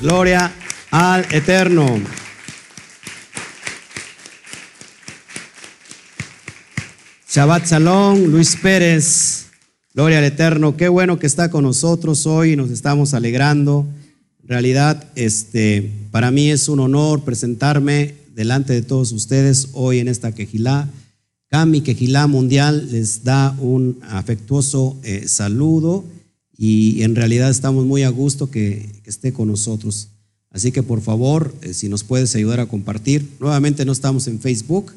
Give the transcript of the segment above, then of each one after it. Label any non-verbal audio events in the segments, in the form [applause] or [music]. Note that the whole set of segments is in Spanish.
Gloria al Eterno. Shabbat Shalom, Luis Pérez. Gloria al Eterno. Qué bueno que está con nosotros hoy. Nos estamos alegrando. En realidad, este, para mí es un honor presentarme delante de todos ustedes hoy en esta quejilá. Cami Quejilá Mundial les da un afectuoso eh, saludo y en realidad estamos muy a gusto que, esté con nosotros. Así que por favor, eh, si nos puedes ayudar a compartir. Nuevamente no estamos en Facebook,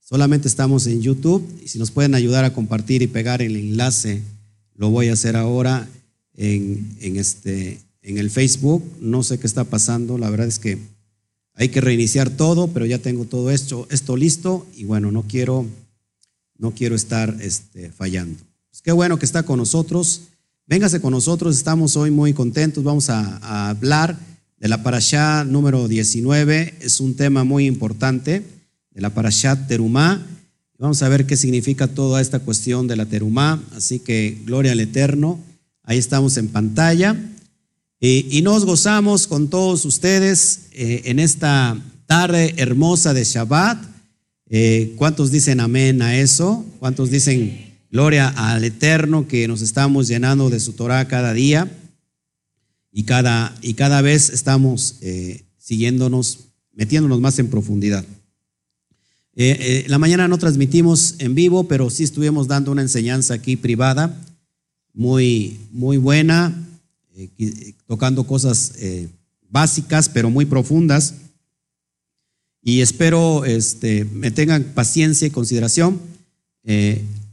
solamente estamos en YouTube y si nos pueden ayudar a compartir y pegar el enlace, lo voy a hacer ahora en, en, este, en el Facebook. No sé qué está pasando, la verdad es que hay que reiniciar todo, pero ya tengo todo esto, esto listo y bueno, no quiero, no quiero estar este, fallando. Pues qué bueno que está con nosotros. Véngase con nosotros, estamos hoy muy contentos. Vamos a, hablar de la parashá número 19. Es un tema muy importante de la parashá Terumá. Vamos a ver qué significa toda esta cuestión de la Terumá. Así que gloria al Eterno. Ahí estamos en pantalla. Y, nos gozamos con todos ustedes eh, en esta tarde hermosa de Shabbat. Eh, ¿Cuántos dicen amén a eso? ¿Cuántos dicen Gloria al Eterno que nos estamos llenando de su Torah cada día y cada, y cada vez estamos eh, siguiéndonos, metiéndonos más en profundidad. Eh, eh, la mañana no transmitimos en vivo, pero sí estuvimos dando una enseñanza aquí privada, muy, muy buena, tocando cosas básicas, pero muy profundas. Y espero este, me tengan paciencia y consideración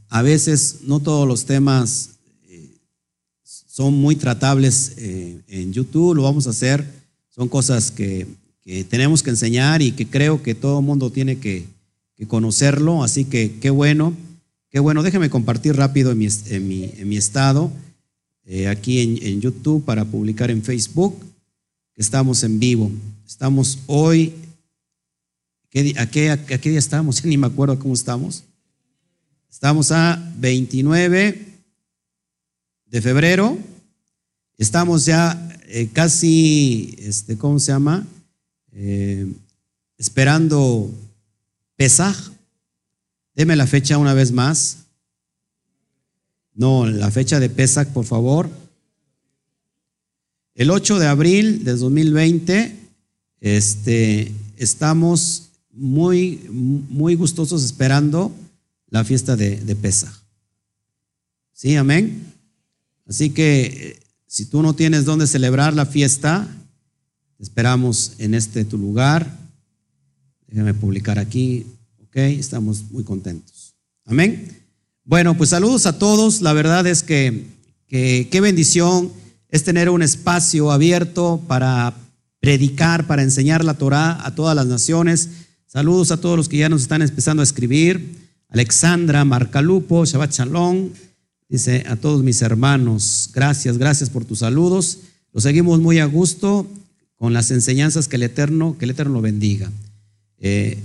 a veces no todos los temas eh, son muy tratables eh, en YouTube, lo vamos a hacer, son cosas que, tenemos que enseñar y que creo que todo el mundo tiene que, conocerlo, así que qué bueno, qué bueno, déjeme compartir rápido en mi, estado, eh, aquí en, YouTube para publicar en Facebook, estamos en vivo, estamos hoy, a, qué, ¿a qué día estamos? [laughs] Ni me acuerdo cómo estamos. Estamos a 29 de febrero. Estamos ya eh, casi, este, ¿cómo se llama? Eh, esperando Pesaj. Deme la fecha una vez más. No, la fecha de Pesaj, por favor. El 8 de abril de 2020, este, estamos muy, muy gustosos esperando la fiesta de, de Pesaj. ¿Sí, amén? Así que eh, si tú no tienes dónde celebrar la fiesta, esperamos en este tu lugar. Déjame publicar aquí. Ok, estamos muy contentos. Amén. Bueno, pues saludos a todos. La verdad es que, que qué bendición es tener un espacio abierto para predicar, para enseñar la Torah a todas las naciones. Saludos a todos los que ya nos están empezando a escribir. Alexandra Marcalupo, Shabbat Shalom, dice a todos mis hermanos, gracias, gracias por tus saludos. Lo seguimos muy a gusto con las enseñanzas que el Eterno, que el Eterno lo bendiga. Eh,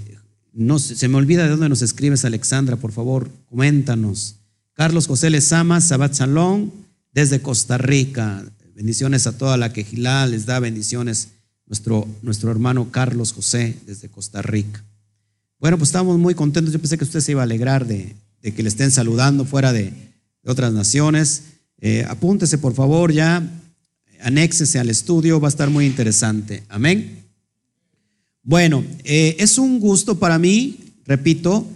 no, se me olvida de dónde nos escribes, Alexandra, por favor, coméntanos. Carlos José Lezama, Shabbat Shalom, desde Costa Rica. Bendiciones a toda la quejilá, les da bendiciones nuestro, nuestro hermano Carlos José desde Costa Rica. Bueno, pues estamos muy contentos. Yo pensé que usted se iba a alegrar de, que le estén saludando fuera de, otras naciones. Eh, apúntese, por favor, ya. Anéxese al estudio, va a estar muy interesante. Amén. Bueno, eh, es un gusto para mí, repito,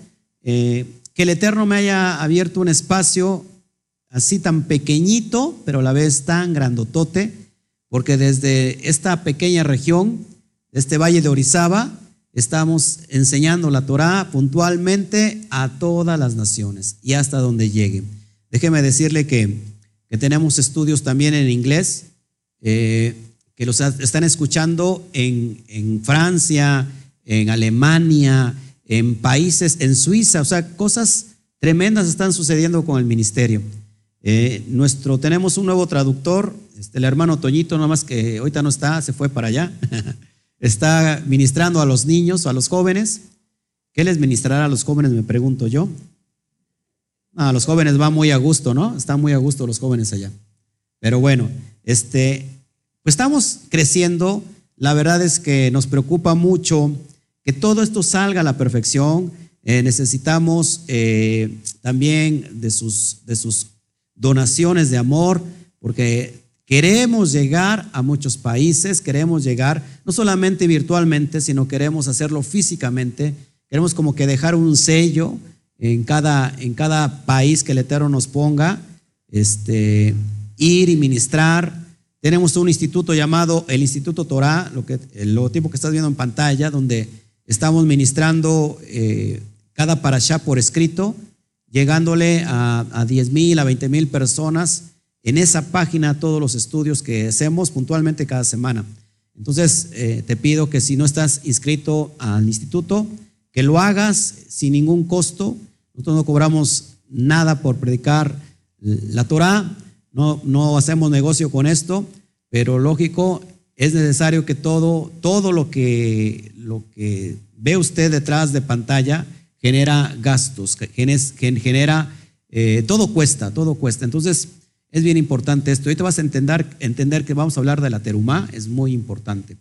eh, que el Eterno me haya abierto un espacio así tan pequeñito, pero a la vez tan grandotote, porque desde esta pequeña región, este valle de Orizaba, estamos enseñando la Torah puntualmente a todas las naciones y hasta donde llegue. Déjeme decirle que, tenemos estudios también en inglés, eh, que los están escuchando en, Francia, en Alemania, en países, en Suiza, o sea, cosas tremendas están sucediendo con el ministerio. Eh, nuestro, tenemos un nuevo traductor, este, el hermano Toñito, nada más que ahorita no está, se fue para allá. [laughs] está ministrando a los niños o a los jóvenes. ¿Qué les ministrará a los jóvenes? Me pregunto yo. A los jóvenes va muy a gusto, ¿no? Están muy a gusto los jóvenes allá. Pero bueno, este, pues estamos creciendo. La verdad es que nos preocupa mucho que todo esto salga a la perfección. Eh, necesitamos eh, también de sus, de sus donaciones de amor, porque queremos llegar a muchos países, queremos llegar no solamente virtualmente, sino queremos hacerlo físicamente. Queremos como que dejar un sello en cada, en cada país que el Eterno nos ponga, este, ir y ministrar. Tenemos un instituto llamado el Instituto Torah, lo que, el logotipo que estás viendo en pantalla, donde estamos ministrando eh, cada parashá por escrito, llegándole a, a 10 mil, a 20 mil personas en esa página todos los estudios que hacemos puntualmente cada semana. Entonces, eh, te pido que si no estás inscrito al instituto, que lo hagas sin ningún costo. Nosotros no cobramos nada por predicar la Torah, no, no hacemos negocio con esto, pero lógico, es necesario que todo, todo lo, que, lo que ve usted detrás de pantalla genera gastos, genera, eh, todo cuesta, todo cuesta. Entonces, es bien importante esto. te vas a entender, entender que vamos a hablar de la terumá, es muy importante.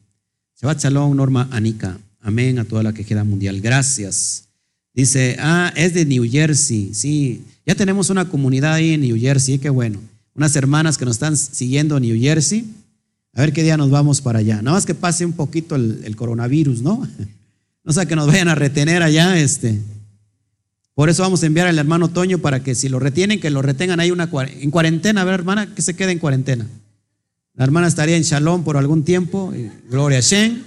Shabbat Shalom, Norma Anika. Amén a toda la que queda mundial. Gracias. Dice, ah, es de New Jersey. Sí, ya tenemos una comunidad ahí en New Jersey, qué bueno. Unas hermanas que nos están siguiendo en New Jersey. A ver qué día nos vamos para allá. Nada más que pase un poquito el, coronavirus, ¿no? [laughs] No sea que nos vayan a retener allá, este. Por eso vamos a enviar al hermano Toño para que si lo retienen, que lo retengan ahí una, en cuarentena. A ver, hermana, que se quede en cuarentena. La hermana estaría en Shalom por algún tiempo. Gloria a Shen.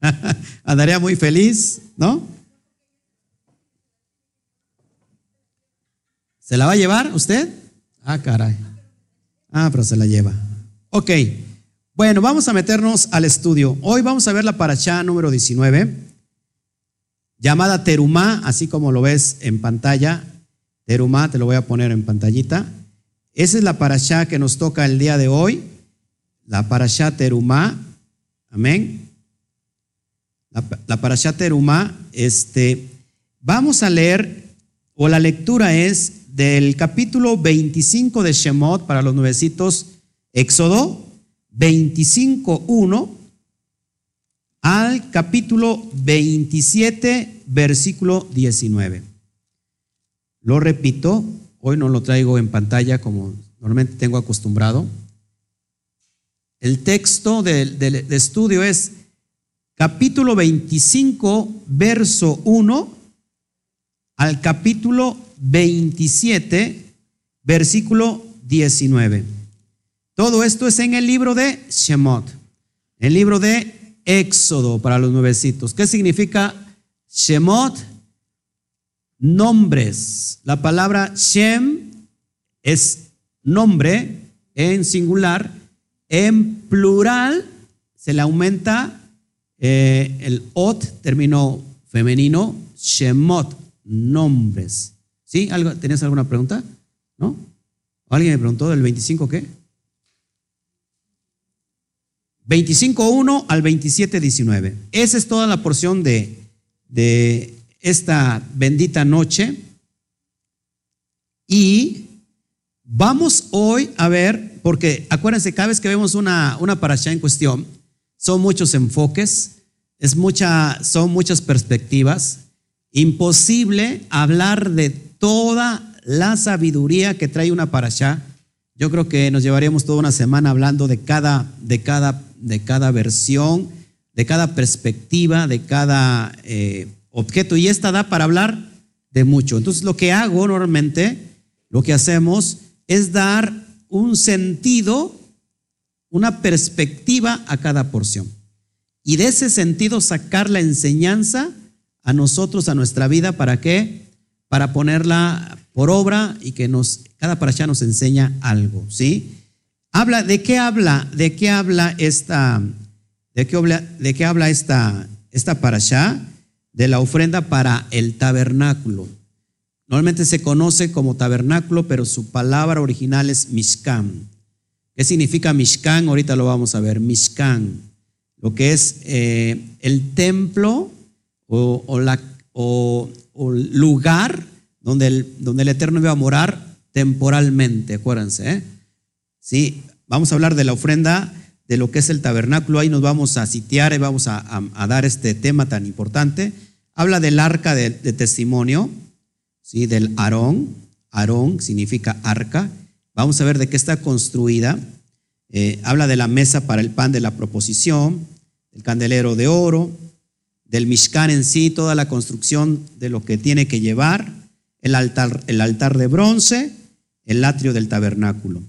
[laughs] Andaría muy feliz, ¿no? ¿Se la va a llevar usted? Ah, caray. Ah, pero se la lleva. Ok. Bueno, vamos a meternos al estudio. Hoy vamos a ver la paracha número 19, llamada Terumá, así como lo ves en pantalla. Terumá, te lo voy a poner en pantallita. Esa es la paracha que nos toca el día de hoy. La paracha Terumá. Amén la, parashat Terumá, este, vamos a leer, o la lectura es del capítulo 25 de Shemot para los nuevecitos, Éxodo 25.1 al capítulo 27, versículo 19. Lo repito, hoy no lo traigo en pantalla como normalmente tengo acostumbrado. El texto del de estudio es capítulo 25, verso 1 al capítulo 27, versículo 19. Todo esto es en el libro de Shemot, el libro de Éxodo para los nuevecitos. ¿Qué significa Shemot? Nombres. La palabra Shem es nombre en singular, en plural se le aumenta eh, el ot, término femenino, shemot, nombres. ¿Sí? ¿Algo, ¿Tenías alguna pregunta? ¿No? ¿Alguien me preguntó del 25 qué? 25.1 al 27.19. Esa es toda la porción de, de esta bendita noche. Y vamos hoy a ver, porque acuérdense, cada vez que vemos una, una parasha en cuestión, son muchos enfoques, es mucha, son muchas perspectivas. Imposible hablar de toda la sabiduría que trae una parasha. Yo creo que nos llevaríamos toda una semana hablando de cada, de cada, de cada versión, de cada perspectiva, de cada eh, objeto. Y esta da para hablar de mucho. Entonces lo que hago normalmente, lo que hacemos es dar un sentido una perspectiva a cada porción. Y de ese sentido sacar la enseñanza a nosotros, a nuestra vida, ¿para qué? Para ponerla por obra y que nos, cada parasha nos enseña algo, ¿sí? Habla, ¿de qué habla? ¿De qué habla esta, de qué habla, de qué habla esta, esta parasha? De la ofrenda para el tabernáculo. Normalmente se conoce como tabernáculo, pero su palabra original es mishkan. ¿Qué significa Mishkan? Ahorita lo vamos a ver. Mishkan, lo que es eh, el templo o, lugar donde el, donde el Eterno iba a morar temporalmente, acuérdense. ¿eh? Sí, vamos a hablar de la ofrenda de lo que es el tabernáculo. Ahí nos vamos a sitiar y vamos a, dar este tema tan importante. Habla del arca de, testimonio, ¿sí? del Aarón. Aarón significa arca. Vamos a ver de qué está construida. Eh, habla de la mesa para el pan de la proposición, el candelero de oro, del Mishkan en sí, toda la construcción de lo que tiene que llevar, el altar, el altar de bronce, el atrio del tabernáculo.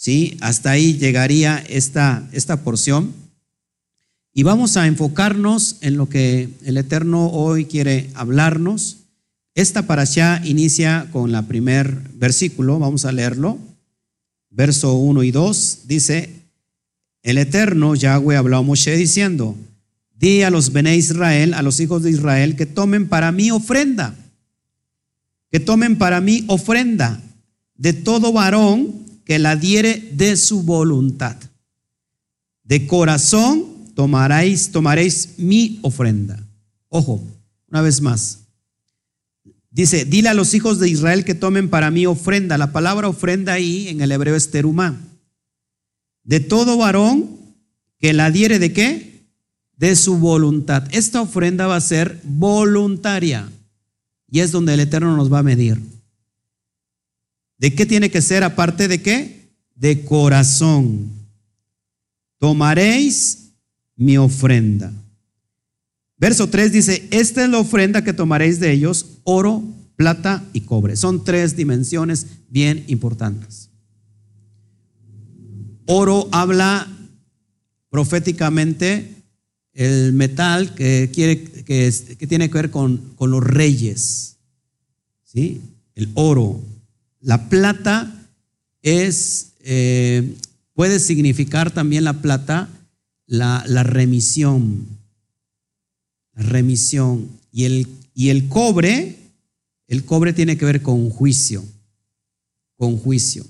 ¿Sí? Hasta ahí llegaría esta, esta porción. Y vamos a enfocarnos en lo que el Eterno hoy quiere hablarnos. Esta para allá inicia con la primer versículo, vamos a leerlo. Verso 1 y 2 dice, el Eterno Yahweh habló a Moshe diciendo, di a los Bene Israel, a los hijos de Israel, que tomen para mí ofrenda, que tomen para mí ofrenda de todo varón que la diere de su voluntad. De corazón tomaréis, tomaréis mi ofrenda. Ojo, una vez más. Dice, dile a los hijos de Israel que tomen para mí ofrenda. La palabra ofrenda ahí en el hebreo es terumá. De todo varón que la diere de qué? De su voluntad. Esta ofrenda va a ser voluntaria. Y es donde el Eterno nos va a medir. ¿De qué tiene que ser aparte de qué? De corazón. Tomaréis mi ofrenda. Verso 3 dice, esta es la ofrenda que tomaréis de ellos, oro, plata y cobre. Son tres dimensiones bien importantes. Oro habla proféticamente el metal que, quiere, que, tiene que ver con, con los reyes. ¿sí? El oro, la plata es, eh, puede significar también la plata la, remisión. La remisión. Y el, y el cobre, el cobre tiene que ver con juicio. Con juicio.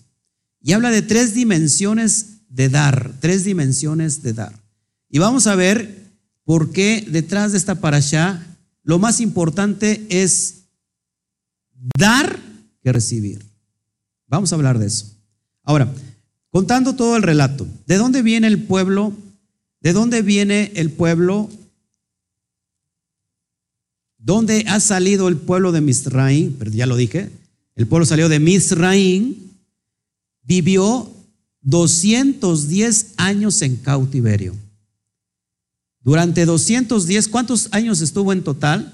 Y habla de tres dimensiones de dar, tres dimensiones de dar. Y vamos a ver por qué detrás de esta parasha lo más importante es dar que recibir. Vamos a hablar de eso. Ahora, contando todo el relato, ¿de dónde viene el pueblo? ¿De dónde viene el pueblo? ¿Dónde ha salido el pueblo de Misraim? Pero ya lo dije. El pueblo salió de Misraim, vivió 210 años en cautiverio. Durante 210, ¿cuántos años estuvo en total?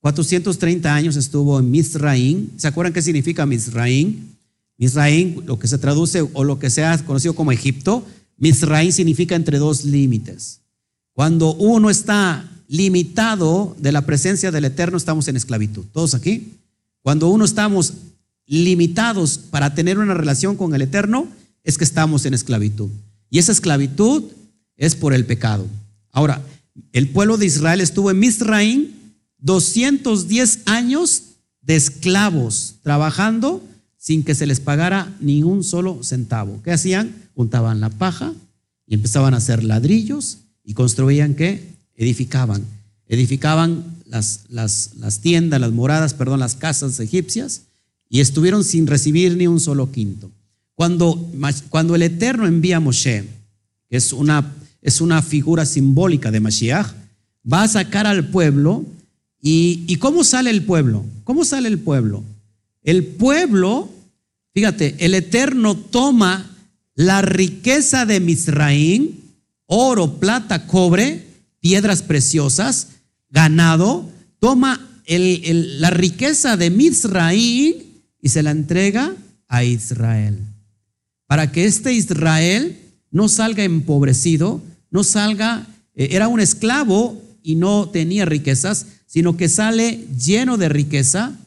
430 años estuvo en Misraim. ¿Se acuerdan qué significa Misraim? Misraim, lo que se traduce o lo que se ha conocido como Egipto, Misraim significa entre dos límites. Cuando uno está limitado de la presencia del Eterno, estamos en esclavitud. ¿Todos aquí? Cuando uno estamos limitados para tener una relación con el Eterno, es que estamos en esclavitud. Y esa esclavitud es por el pecado. Ahora, el pueblo de Israel estuvo en Misraim 210 años de esclavos trabajando sin que se les pagara ni un solo centavo. ¿Qué hacían? Juntaban la paja y empezaban a hacer ladrillos y construían qué? Edificaban. Edificaban las, las, las tiendas, las moradas, perdón, las casas egipcias y estuvieron sin recibir ni un solo quinto. Cuando, cuando el Eterno envía a Moshe, que es una, es una figura simbólica de Mashiach, va a sacar al pueblo. Y, ¿Y cómo sale el pueblo? ¿Cómo sale el pueblo? El pueblo, fíjate, el Eterno toma la riqueza de Misraín, oro, plata, cobre, piedras preciosas, ganado, toma la riqueza de Misraín y se la entrega a Israel. Para que este Israel no salga empobrecido, no salga, eh, era un esclavo y no tenía riquezas, sino que sale lleno de riqueza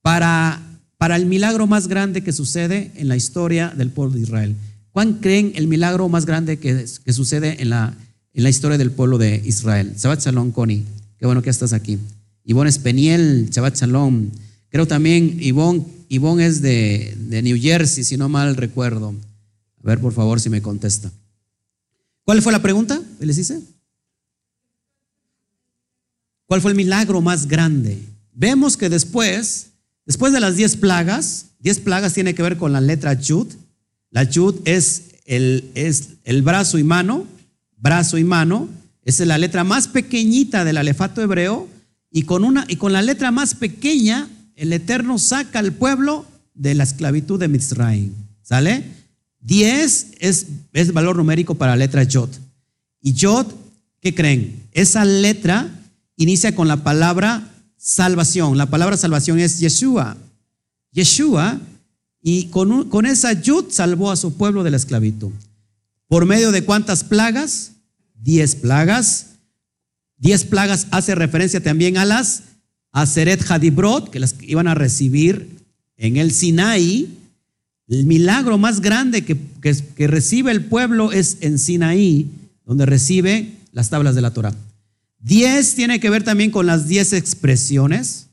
para para el milagro más grande que sucede en la historia del pueblo de Israel. ¿Cuál creen el milagro más grande que, que sucede en la, en la historia del pueblo de Israel? Shabbat Shalom, Connie. Qué bueno que estás aquí. Ivonne Espeniel, Shabbat Shalom. Creo también Ivonne, Ivonne es de, de New Jersey, si no mal recuerdo. A ver, por favor, si me contesta. ¿Cuál fue la pregunta? ¿Qué les hice? ¿Cuál fue el milagro más grande? Vemos que después Después de las diez plagas, diez plagas tiene que ver con la letra Yud. La Yud es el, es el brazo y mano, brazo y mano, esa es la letra más pequeñita del alefato hebreo, y con, una, y con la letra más pequeña, el Eterno saca al pueblo de la esclavitud de Mitzrayim. ¿Sale? 10 es, es valor numérico para la letra Yod. Y Yod, ¿qué creen? Esa letra inicia con la palabra salvación. La palabra salvación es Yeshua. Yeshua, y con, con esa Yud salvó a su pueblo de la esclavitud. ¿Por medio de cuántas plagas? Diez plagas. Diez plagas hace referencia también a las Aseret Hadibrot, que las iban a recibir en el Sinaí. El milagro más grande que, que recibe el pueblo es en Sinaí, donde recibe las tablas de la Torah. Diez tiene que ver también con las diez expresiones,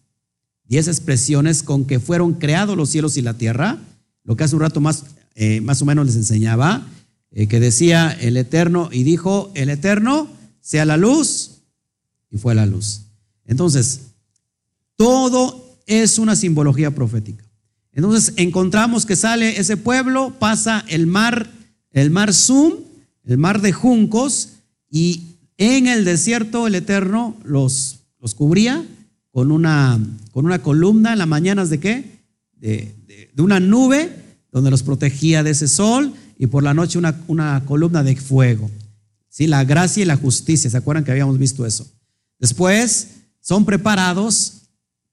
diez expresiones con que fueron creados los cielos y la tierra, lo que hace un rato más, eh, más o menos les enseñaba, eh, que decía el Eterno y dijo, el Eterno sea la luz y fue la luz. Entonces, todo es una simbología profética. Entonces encontramos que sale ese pueblo, pasa el mar, el mar Zum, el mar de juncos, y en el desierto el Eterno los, los cubría con una, con una columna en las mañanas de qué? De, una nube donde los protegía de ese sol y por la noche una, una columna de fuego. ¿Sí? La gracia y la justicia, ¿se acuerdan que habíamos visto eso? Después son preparados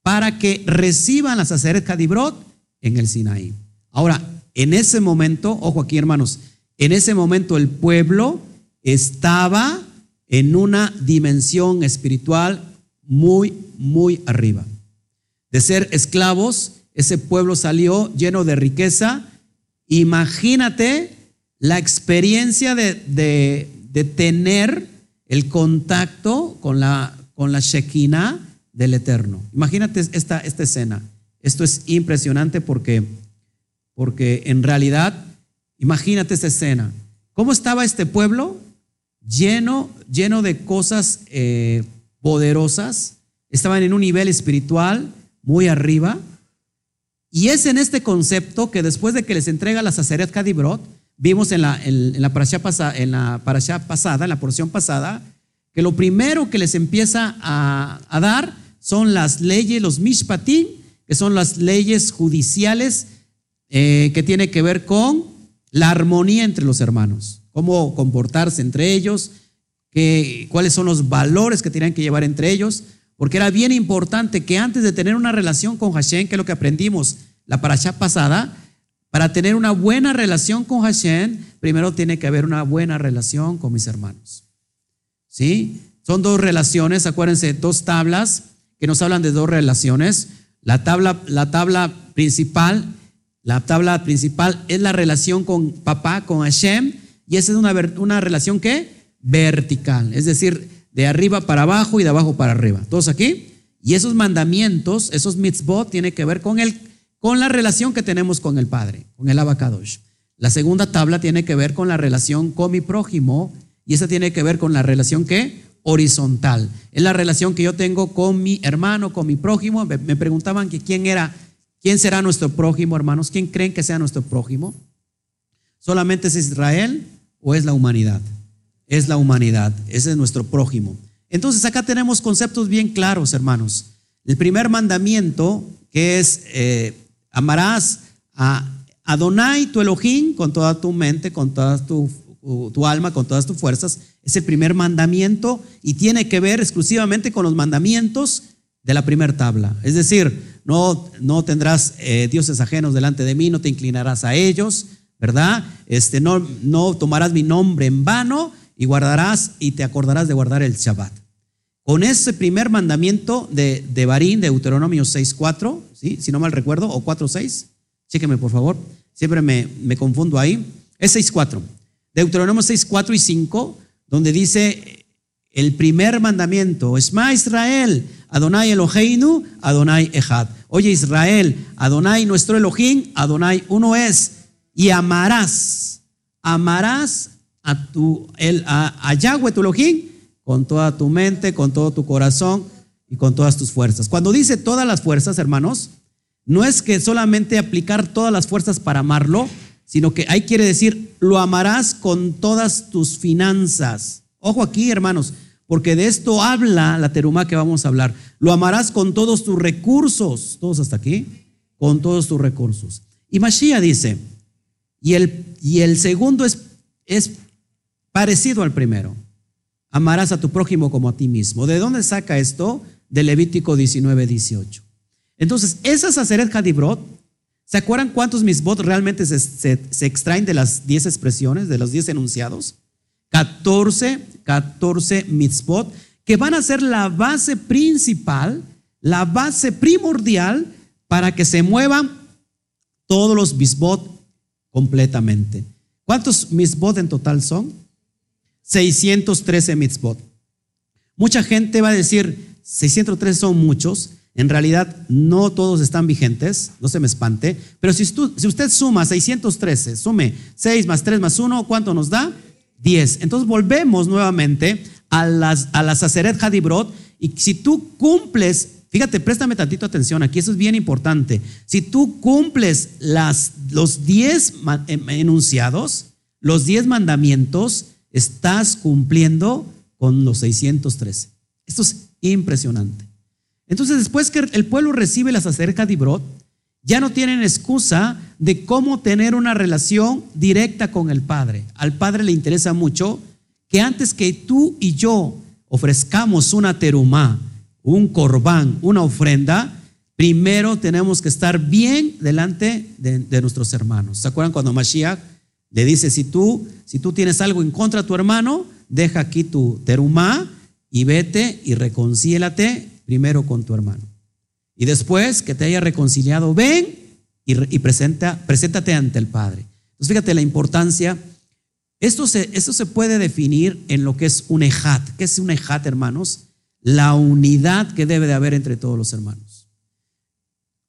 para que reciban la Saceret Cadibrot en el Sinaí. Ahora, en ese momento, ojo aquí hermanos, en ese momento el pueblo estaba en una dimensión espiritual muy, muy arriba. De ser esclavos, ese pueblo salió lleno de riqueza. Imagínate la experiencia de, de, tener el contacto con la, con la Shekinah del Eterno. Imagínate esta, esta escena. Esto es impresionante porque, porque en realidad, imagínate esta escena. ¿Cómo estaba este pueblo? Lleno, lleno de cosas eh, poderosas, estaban en un nivel espiritual muy arriba. Y es en este concepto que después de que les entrega la Saceret Kadibrot, vimos en la, en, la, parasha en la pasada, en la porción pasada, que lo primero que les empieza a, dar son las leyes, los mishpatim, que son las leyes judiciales eh, que tiene que ver con la armonía entre los hermanos cómo comportarse entre ellos, qué, cuáles son los valores que tenían que llevar entre ellos, porque era bien importante que antes de tener una relación con Hashem, que es lo que aprendimos la parasha pasada, para tener una buena relación con Hashem, primero tiene que haber una buena relación con mis hermanos. ¿Sí? Son dos relaciones, acuérdense, dos tablas que nos hablan de dos relaciones. La tabla, la tabla principal, la tabla principal es la relación con papá, con Hashem, y esa es una, una relación que vertical, es decir, de arriba para abajo y de abajo para arriba. ¿Todos aquí? Y esos mandamientos, esos mitzvot, tienen que ver con, el, con la relación que tenemos con el Padre, con el Abacadosh. La segunda tabla tiene que ver con la relación con mi prójimo y esa tiene que ver con la relación que horizontal. Es la relación que yo tengo con mi hermano, con mi prójimo. Me preguntaban que quién era, quién será nuestro prójimo, hermanos. ¿Quién creen que sea nuestro prójimo? ¿Solamente es Israel? O es la humanidad? Es la humanidad, ese es nuestro prójimo. Entonces acá tenemos conceptos bien claros, hermanos. El primer mandamiento, que es eh, amarás a Adonai, tu Elohim, con toda tu mente, con toda tu, alma, con todas tus fuerzas, es el primer mandamiento y tiene que ver exclusivamente con los mandamientos de la primera tabla. Es decir, no, no tendrás eh, dioses ajenos delante de mí, no te inclinarás a ellos, ¿verdad? Este, no, no tomarás mi nombre en vano y guardarás y te acordarás de guardar el Shabbat. Con ese primer mandamiento de, de Barín, de Deuteronomio 6.4, ¿sí? si no mal recuerdo, o 4.6, chéqueme por favor, siempre me, me confundo ahí, es 6.4. Deuteronomio 6.4 y 5, donde dice el primer mandamiento, Esma Israel, Adonai Eloheinu, Adonai Echad. Oye Israel, Adonai nuestro Elohim, Adonai uno es y amarás, amarás a, tu, el, a, Yahweh tu Elohim con toda tu mente, con todo tu corazón y con todas tus fuerzas. Cuando dice todas las fuerzas, hermanos, no es que solamente aplicar todas las fuerzas para amarlo, sino que ahí quiere decir, lo amarás con todas tus finanzas. Ojo aquí, hermanos, porque de esto habla la terumá que vamos a hablar. Lo amarás con todos tus recursos. ¿Todos hasta aquí? Con todos tus recursos. Y Mashiach dice, y el, y el segundo es, es parecido al primero. Amarás a tu prójimo como a ti mismo. ¿De dónde saca esto? De Levítico 19, 18. Entonces, esa Saceret Hadibrot, ¿se acuerdan cuántos misbot realmente se, se, extraen de las 10 expresiones, de los 10 enunciados? 14, 14 mitzvot, que van a ser la base principal, la base primordial para que se muevan todos los mitzvot completamente. ¿Cuántos mitzvot en total son? 613 mitzvot. Mucha gente va a decir, 613 son muchos. En realidad, no todos están vigentes, no se me espante. Pero si, si usted suma 613, sume 6 más 3 más 1, ¿cuánto nos da? 10. Entonces volvemos nuevamente a, las, a la Saceret Hadibrot. Y si tú cumples, fíjate, préstame tantito atención aquí, eso es bien importante. Si tú cumples las, los 10 em, enunciados, los 10 mandamientos, estás cumpliendo con los 613. Esto es impresionante. Entonces, después que el pueblo recibe la Saceret Hadibrot, ya no tienen excusa de cómo tener una relación directa con el Padre. Al Padre le interesa mucho que antes que tú y yo ofrezcamos una terumá, un corbán, una ofrenda, primero tenemos que estar bien delante de, nuestros hermanos. ¿Se acuerdan cuando Mashiach le dice, si tú, si tú tienes algo en contra de tu hermano, deja aquí tu terumá y vete y reconcílate primero con tu hermano? Y después que te haya reconciliado, ven y, presenta, preséntate ante el Padre. Entonces fíjate la importancia. Esto se, esto se puede definir en lo que es un ejat. ¿Qué es un ejat, hermanos? La unidad que debe de haber entre todos los hermanos.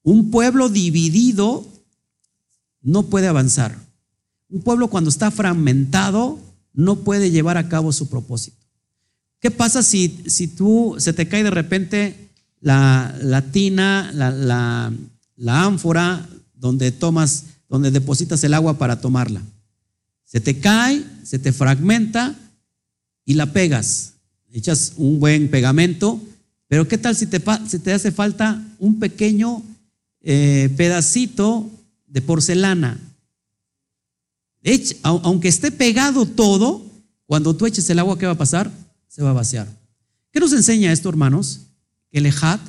Un pueblo dividido no puede avanzar. Un pueblo cuando está fragmentado no puede llevar a cabo su propósito. ¿Qué pasa si, si tú se te cae de repente la, tina, la, la, ánfora donde tomas, donde depositas el agua para tomarla. Se te cae, se te fragmenta y la pegas. Echas un buen pegamento, pero ¿qué tal si te, te hace falta un pequeño eh, pedacito de porcelana? aunque esté pegado todo, cuando tú eches el agua, ¿qué va a pasar? Se va a vaciar. ¿Qué nos enseña esto, hermanos? ejat,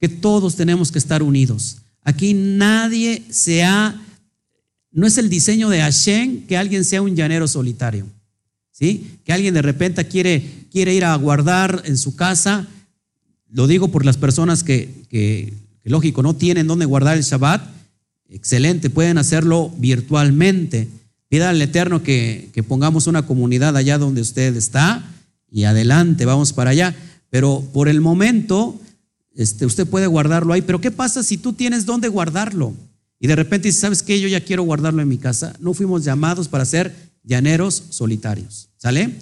que todos tenemos que estar unidos. Aquí nadie se ha, no es el diseño de Hashem que alguien sea un llanero solitario, ¿sí? Que alguien de repente quiere, quiere ir a guardar en su casa, lo digo por las personas que, lógico, no tienen dónde guardar el Shabbat, excelente, pueden hacerlo virtualmente. Pida al Eterno que, que pongamos una comunidad allá donde usted está y adelante, vamos para allá. Pero por el momento, este, usted puede guardarlo ahí. Pero ¿qué pasa si tú tienes dónde guardarlo? Y de repente dices, ¿sabes qué? Yo ya quiero guardarlo en mi casa. No fuimos llamados para ser llaneros solitarios. ¿Sale?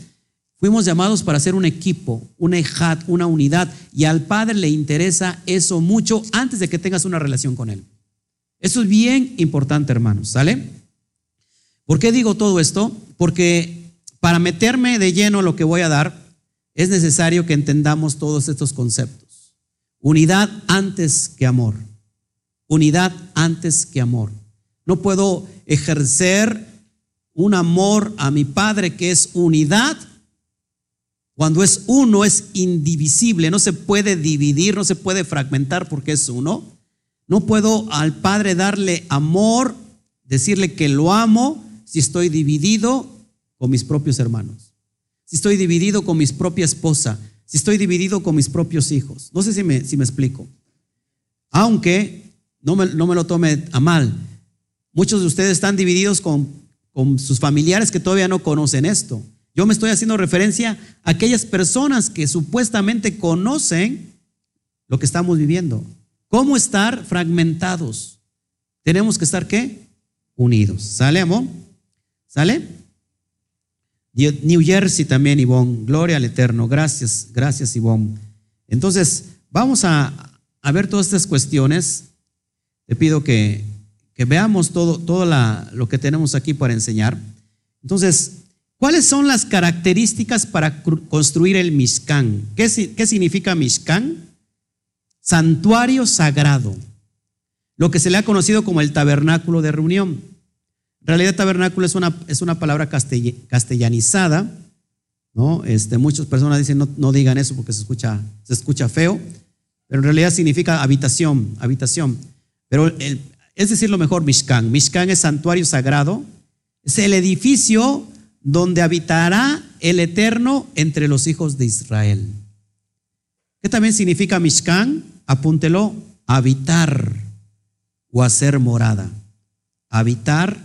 Fuimos llamados para ser un equipo, un ejat, una unidad. Y al Padre le interesa eso mucho antes de que tengas una relación con Él. Eso es bien importante, hermanos. ¿Sale? ¿Por qué digo todo esto? Porque para meterme de lleno lo que voy a dar, es necesario que entendamos todos estos conceptos. Unidad antes que amor. Unidad antes que amor. No puedo ejercer un amor a mi Padre que es unidad. Cuando es uno es indivisible, no se puede dividir, no se puede fragmentar porque es uno. No puedo al Padre darle amor, decirle que lo amo si estoy dividido con mis propios hermanos si estoy dividido con mi propia esposa, si estoy dividido con mis propios hijos. No sé si me, si me explico. Aunque no me, no me, lo tome a mal, muchos de ustedes están divididos con, con sus familiares que todavía no conocen esto. Yo me estoy haciendo referencia a aquellas personas que supuestamente conocen lo que estamos viviendo. ¿Cómo estar fragmentados? Tenemos que estar qué? Unidos. ¿Sale, amor? ¿Sale? New Jersey también, Ivonne. Gloria al Eterno. Gracias, gracias, Ivonne. Entonces, vamos a, ver todas estas cuestiones. Te pido que, que veamos todo, todo lo que tenemos aquí para enseñar. Entonces, ¿cuáles son las características para construir el Mishkan? ¿Qué, qué significa Mishkan? Santuario sagrado, lo que se le ha conocido como el tabernáculo de reunión. En realidad, tabernáculo es una, es una palabra castellanizada, ¿no? Este, muchas personas dicen no, no digan eso porque se escucha, se escucha feo, pero en realidad significa habitación, habitación. Pero el, es decir, lo mejor, Mishkan. Mishkan es santuario sagrado, es el edificio donde habitará el Eterno entre los hijos de Israel. ¿Qué también significa Mishkan? Apúntelo, habitar o hacer morada. Habitar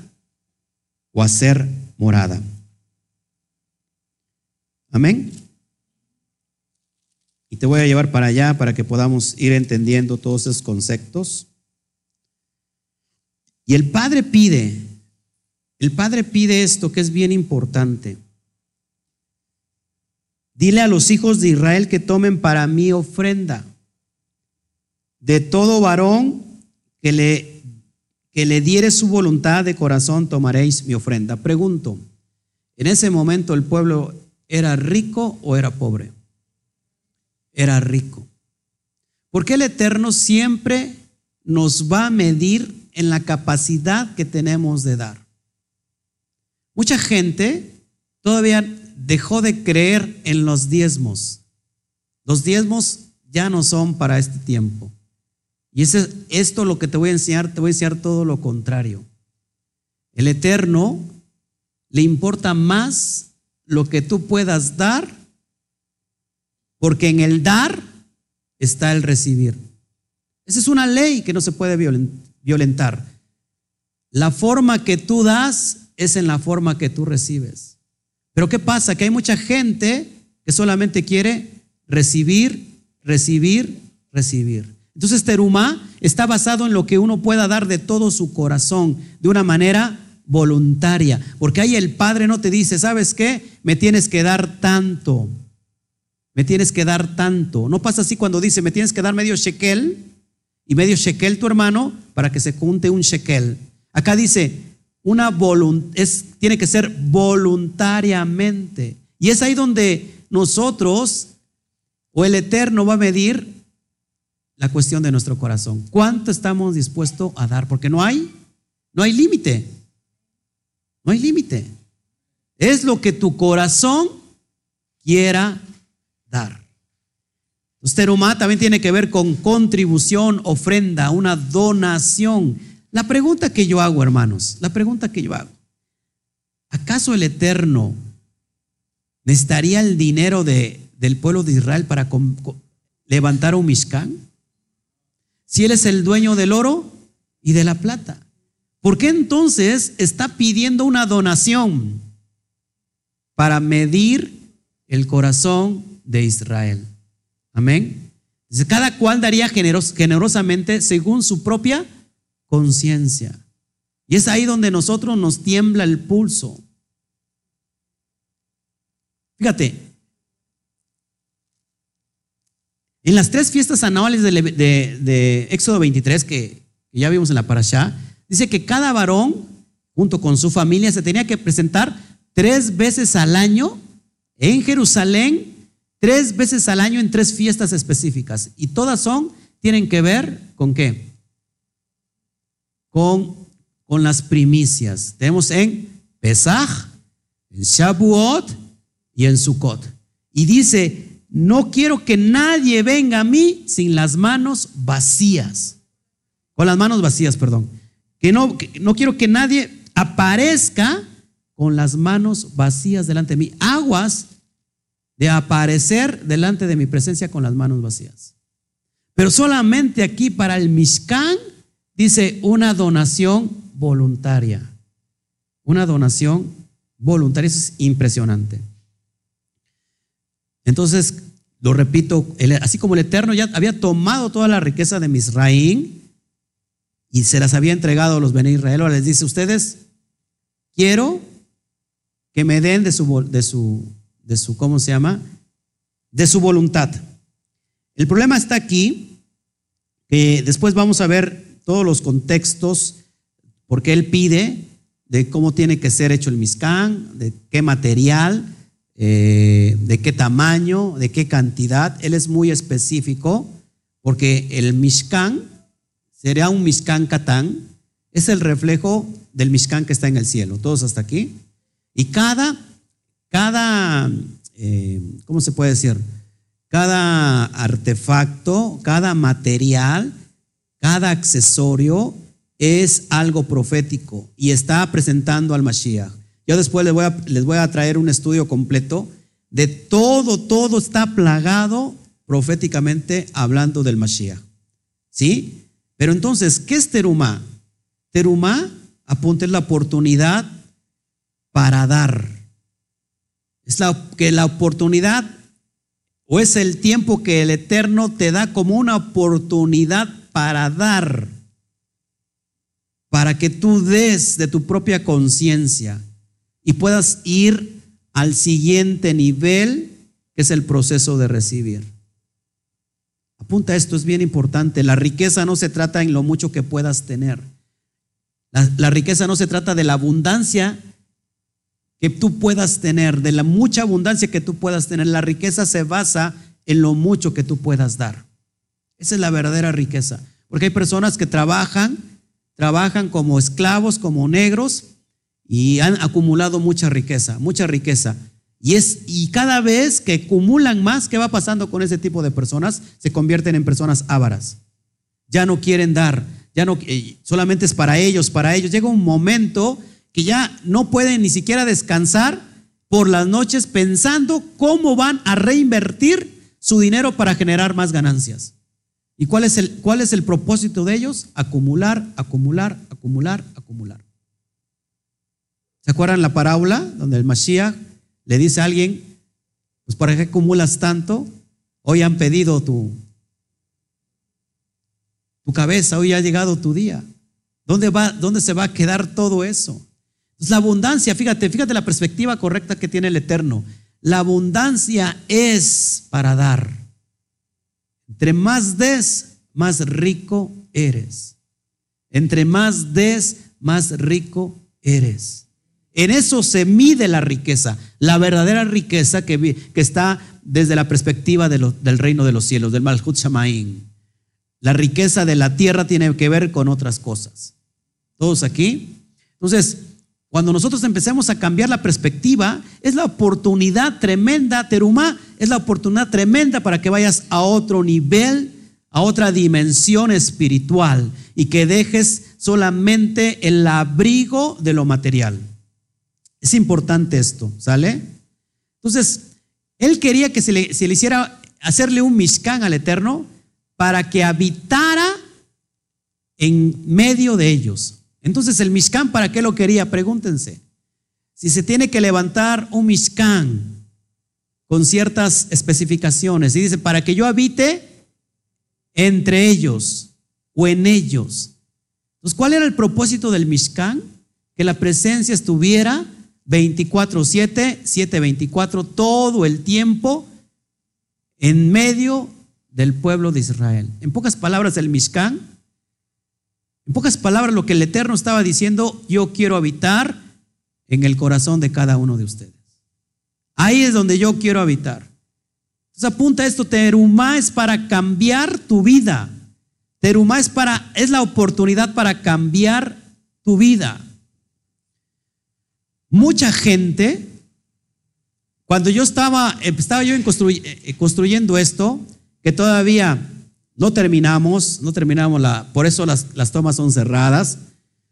o hacer morada. Amén. Y te voy a llevar para allá para que podamos ir entendiendo todos esos conceptos. Y el Padre pide, el Padre pide esto que es bien importante. Dile a los hijos de Israel que tomen para mí ofrenda. De todo varón que le, que le diere su voluntad de corazón, tomaréis mi ofrenda. Pregunto, ¿en ese momento el pueblo era rico o era pobre? Era rico. Porque el Eterno siempre nos va a medir en la capacidad que tenemos de dar. Mucha gente todavía dejó de creer en los diezmos. Los diezmos ya no son para este tiempo. Y es esto lo que te voy a enseñar, te voy a enseñar todo lo contrario. El Eterno le importa más lo que tú puedas dar, porque en el dar está el recibir. Esa es una ley que no se puede violentar. La forma que tú das es en la forma que tú recibes. Pero ¿qué pasa? Que hay mucha gente que solamente quiere recibir, recibir, recibir. Entonces Terumá está basado en lo que uno pueda dar de todo su corazón, de una manera voluntaria. Porque ahí el Padre no te dice, ¿sabes qué? Me tienes que dar tanto. Me tienes que dar tanto. No pasa así cuando dice, me tienes que dar medio shekel y medio shekel tu hermano para que se junte un shekel. Acá dice, una es, tiene que ser voluntariamente. Y es ahí donde nosotros o el Eterno va a medir la cuestión de nuestro corazón. ¿Cuánto estamos dispuestos a dar? Porque no hay, no hay límite. No hay límite. Es lo que tu corazón quiera. Terumá también tiene que ver con contribución, ofrenda, una donación. La pregunta que yo hago, hermanos, la pregunta que yo hago, ¿acaso el Eterno necesitaría el dinero de, del pueblo de Israel para levantar un Mishkan? Si Él es el dueño del oro y de la plata, ¿por qué entonces está pidiendo una donación para medir el corazón de Israel? Amén. Dice, cada cual daría generosamente según su propia conciencia. Y es ahí donde nosotros nos tiembla el pulso. Fíjate, en las tres fiestas anuales de, Éxodo 23 que, que ya vimos en la parasha, dice que cada varón, junto con su familia, se tenía que presentar tres veces al año en Jerusalén Tres veces al año en tres fiestas específicas. Y todas son, tienen que ver con qué? Con, con las primicias. Tenemos en Pesaj, en Shabuot y en Sukkot. Y dice, no quiero que nadie venga a mí sin las manos vacías. Con las manos vacías, perdón. Que no, que no quiero que nadie aparezca con las manos vacías delante de mí. Aguas de aparecer delante de mi presencia con las manos vacías. Pero solamente aquí para el Mishkan dice una donación voluntaria. Una donación voluntaria, eso es impresionante. Entonces, lo repito, así como el Eterno ya había tomado toda la riqueza de Misraín y se las había entregado a los Bene Israel, les dice, ustedes, quiero que me den de su, de su de su, ¿cómo se llama? De su voluntad. El problema está aquí, que después vamos a ver todos los contextos porque Él pide de cómo tiene que ser hecho el Mishkan, de qué material, eh, de qué tamaño, de qué cantidad. Él es muy específico porque el Mishkan sería un Mishkan Katán, es el reflejo del Mishkan que está en el cielo. Todos hasta aquí. Y cada, cada, eh, ¿cómo se puede decir? Cada artefacto, cada material, cada accesorio es algo profético y está presentando al Mashiach. Yo después les voy, a, les voy a traer un estudio completo de todo, todo está plagado proféticamente hablando del Mashiach. ¿Sí? Pero entonces, ¿qué es terumá? Terumá, apunte la oportunidad para dar. Es la, que la oportunidad o es el tiempo que el Eterno te da como una oportunidad para dar para que tú des de tu propia conciencia y puedas ir al siguiente nivel, que es el proceso de recibir. Apunta esto, es bien importante. La riqueza no se trata en lo mucho que puedas tener. La, la, riqueza no se trata de la abundancia que tú puedas tener, de la mucha abundancia que tú puedas tener. La riqueza se basa en lo mucho que tú puedas dar. Esa es la verdadera riqueza. Porque hay personas que trabajan trabajan como esclavos, como negros, y han acumulado mucha riqueza, mucha riqueza. Y, es, y cada vez que acumulan más, ¿qué va pasando con ese tipo de personas? Se convierten en personas ávaras. Ya no quieren dar, ya no, eh, solamente es para ellos, para ellos. Llega un momento ya no pueden ni siquiera descansar por las noches pensando cómo van a reinvertir su dinero para generar más ganancias. ¿Y cuál es, el, cuál es el propósito de ellos? Acumular, acumular, acumular, acumular. ¿Se acuerdan la parábola donde el Mashiach le dice a alguien, pues ¿para qué acumulas tanto? Hoy han pedido tu, tu cabeza, hoy ha llegado tu día. ¿Dónde, va, ¿Dónde se va a quedar todo eso? La abundancia, fíjate, fíjate la perspectiva correcta que tiene el Eterno. La abundancia es para dar. Entre más des, más rico eres. Entre más des, más rico eres. En eso se mide la riqueza, la verdadera riqueza que, que está desde la perspectiva del reino de los cielos, del Malhut Shamaim. La riqueza de la tierra tiene que ver con otras cosas. ¿Todos aquí? Entonces, cuando nosotros empecemos a cambiar la perspectiva, es la oportunidad tremenda, Terumá, es la oportunidad tremenda para que vayas a otro nivel, a otra dimensión espiritual y que dejes solamente el abrigo de lo material. Es importante esto, ¿sale? Entonces, él quería que se le, se le hiciera hacerle un mishkan al Eterno para que habitara en medio de ellos. Entonces, el Mishkan, ¿para qué lo quería? Pregúntense. Si se tiene que levantar un Mishkan con ciertas especificaciones, y dice, para que yo habite entre ellos o en ellos. Entonces, ¿cuál era el propósito del Mishkan? Que la presencia estuviera 24-7, 7-24, todo el tiempo en medio del pueblo de Israel. En pocas palabras, el Mishkan en pocas palabras, lo que el Eterno estaba diciendo, yo quiero habitar en el corazón de cada uno de ustedes. Ahí es donde yo quiero habitar. Entonces apunta esto, Terumá es para cambiar tu vida. Terumá es para es la oportunidad para cambiar tu vida. Mucha gente cuando yo estaba estaba yo eh, construyendo esto, que todavía no terminamos, no terminamos la, por eso las, las tomas son cerradas.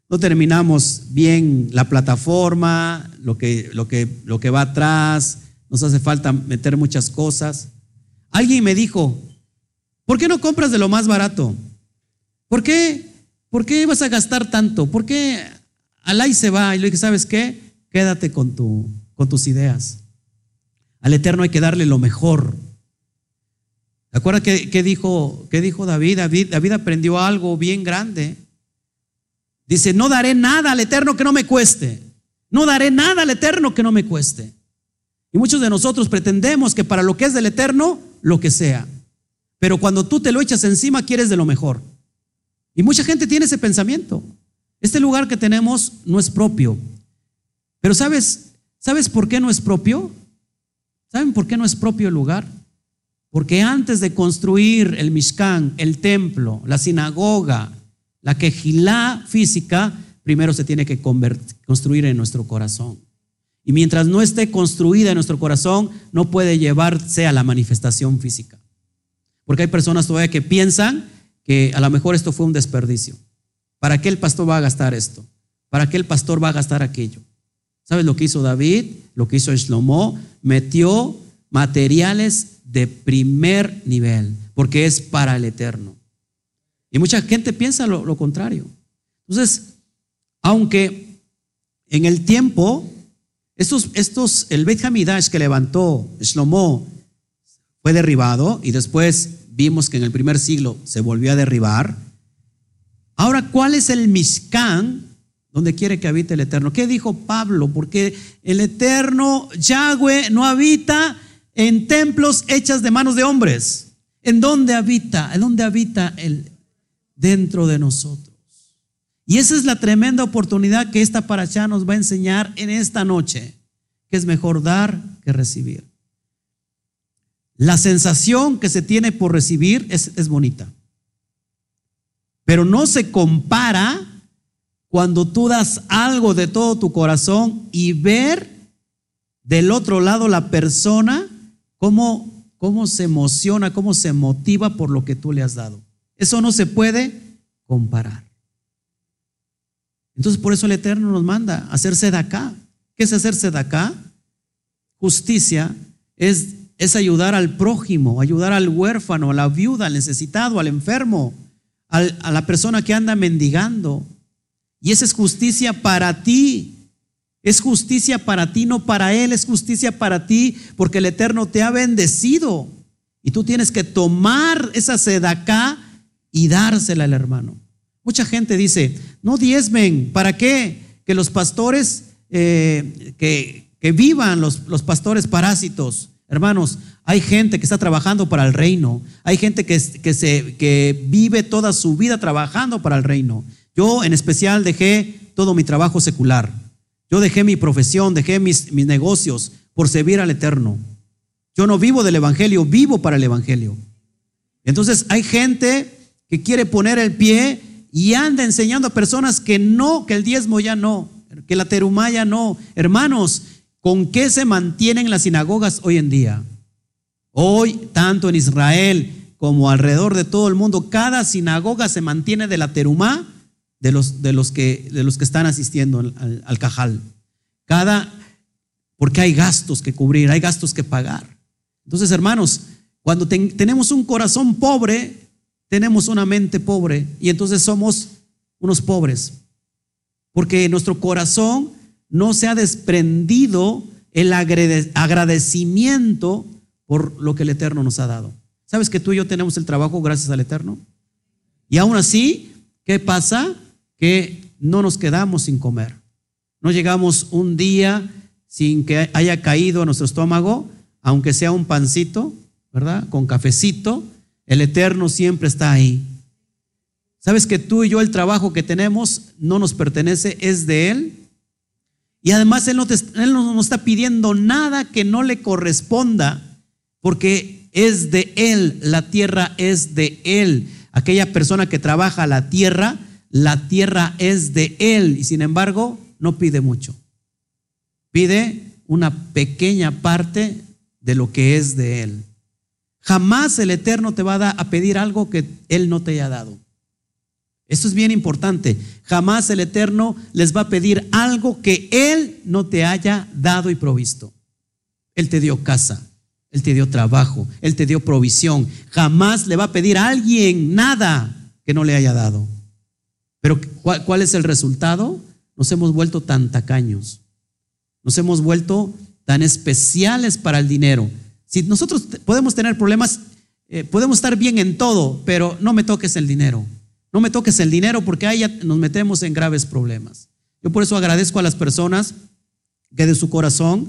No terminamos bien la plataforma, lo que, lo, que, lo que va atrás, nos hace falta meter muchas cosas. Alguien me dijo, ¿por qué no compras de lo más barato? ¿Por qué? ¿Por qué vas a gastar tanto? ¿Por qué Alay se va? Y le dije, ¿sabes qué? Quédate con, tu, con tus ideas. Al Eterno hay que darle lo mejor. ¿Te acuerdas qué, dijo, qué dijo David? David? David aprendió algo bien grande. Dice, no daré nada al Eterno que no me cueste. No daré nada al Eterno que no me cueste. Y muchos de nosotros pretendemos que para lo que es del Eterno, lo que sea. Pero cuando tú te lo echas encima, quieres de lo mejor. Y mucha gente tiene ese pensamiento. Este lugar que tenemos no es propio. Pero ¿sabes, ¿sabes por qué no es propio? ¿Saben por qué no es propio el lugar? Porque antes de construir el Mishkan, el templo, la sinagoga, la quejilá física, primero se tiene que construir en nuestro corazón. Y mientras no esté construida en nuestro corazón, no puede llevarse a la manifestación física. Porque hay personas todavía que piensan que a lo mejor esto fue un desperdicio. ¿Para qué el pastor va a gastar esto? ¿Para qué el pastor va a gastar aquello? ¿Sabes lo que hizo David? Lo que hizo Shlomo, metió materiales de primer nivel, porque es para el eterno. Y mucha gente piensa lo, contrario. Entonces, aunque en el tiempo, estos, estos, el Beit Hamidash que levantó Shlomo fue derribado y después vimos que en el primer siglo se volvió a derribar. Ahora, ¿cuál es el Mishkan donde quiere que habite el Eterno. ¿Qué dijo Pablo? Porque el Eterno Yahweh no habita en templos hechas de manos de hombres. ¿En dónde habita? ¿En dónde habita el dentro de nosotros? Y esa es la tremenda oportunidad que esta paracha nos va a enseñar en esta noche, que es mejor dar que recibir. La sensación que se tiene por recibir es, es bonita, pero no se compara cuando tú das algo de todo tu corazón y ver del otro lado la persona cómo, cómo se emociona, cómo se motiva por lo que tú le has dado. Eso no se puede comparar. Entonces por eso el Eterno nos manda hacerse de acá. ¿Qué es hacerse de acá? Justicia es, es ayudar al prójimo, ayudar al huérfano, a la viuda, al necesitado, al enfermo, a la persona que anda mendigando, y esa es justicia para ti. Es justicia para ti, no para Él, es justicia para ti, porque el Eterno te ha bendecido. Y tú tienes que tomar esa sedacá y dársela al hermano. Mucha gente dice, no diezmen, ¿para qué? Que los pastores, eh, que, que, vivan los, los pastores parásitos. Hermanos, hay gente que está trabajando para el reino. Hay gente que, que, se, que vive toda su vida trabajando para el reino. Yo en especial dejé todo mi trabajo secular. Yo dejé mi profesión, dejé mis, mis negocios por servir al Eterno. Yo no vivo del Evangelio, vivo para el Evangelio. Entonces hay gente que quiere poner el pie y anda enseñando a personas que no, que el diezmo ya no, que la terumá ya no. Hermanos, ¿con qué se mantienen las sinagogas hoy en día? Hoy, tanto en Israel como alrededor de todo el mundo, cada sinagoga se mantiene de la terumá de los, de los, que, de los que están asistiendo al, al, cajal. Cada, porque hay gastos que cubrir, hay gastos que pagar. Entonces, hermanos, cuando tenemos un corazón pobre, tenemos una mente pobre y entonces somos unos pobres. Porque nuestro corazón no se ha desprendido el agradecimiento por lo que el Eterno nos ha dado. ¿Sabes que tú y yo tenemos el trabajo gracias al Eterno? Y aún así, ¿qué pasa? Que no nos quedamos sin comer. No llegamos un día sin que haya caído a nuestro estómago, aunque sea un pancito, ¿verdad? Con cafecito, el Eterno siempre está ahí. ¿Sabes que tú y yo el trabajo que tenemos no nos pertenece, es de Él? Y además Él no, él no nos está pidiendo nada que no le corresponda, porque es de Él, la tierra es de Él. Aquella persona que trabaja la tierra la tierra es de Él y sin embargo no pide mucho. Pide una pequeña parte de lo que es de Él. Jamás el Eterno te va a, pedir algo que Él no te haya dado. Esto es bien importante. Jamás el Eterno les va a pedir algo que Él no te haya dado y provisto. Él te dio casa, Él te dio trabajo, Él te dio provisión. Jamás le va a pedir a alguien nada que no le haya dado. Pero ¿cuál, es el resultado? Nos hemos vuelto tan tacaños. Nos hemos vuelto tan especiales para el dinero. Si nosotros podemos tener problemas, eh, podemos estar bien en todo, pero no me toques el dinero. No me toques el dinero porque ahí ya nos metemos en graves problemas. Yo por eso agradezco a las personas que de su corazón,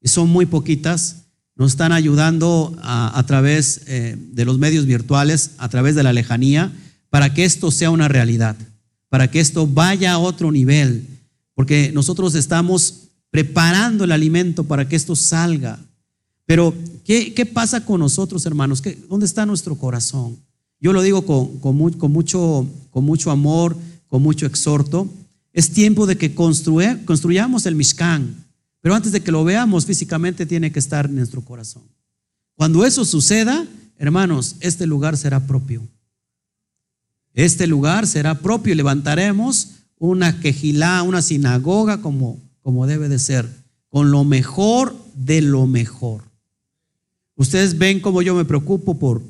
y son muy poquitas, nos están ayudando a, través eh, de los medios virtuales, a través de la lejanía, para que esto sea una realidad para que esto vaya a otro nivel, porque nosotros estamos preparando el alimento para que esto salga. Pero, ¿qué, qué pasa con nosotros, hermanos? ¿Qué, ¿Dónde está nuestro corazón? Yo lo digo con, con, mucho, con mucho amor, con mucho exhorto. Es tiempo de que construyamos el Mishkan, pero antes de que lo veamos físicamente tiene que estar en nuestro corazón. Cuando eso suceda, hermanos, este lugar será propio. Este lugar será propio y levantaremos una quejilá, una sinagoga como, como debe de ser, con lo mejor de lo mejor. Ustedes ven cómo yo me preocupo por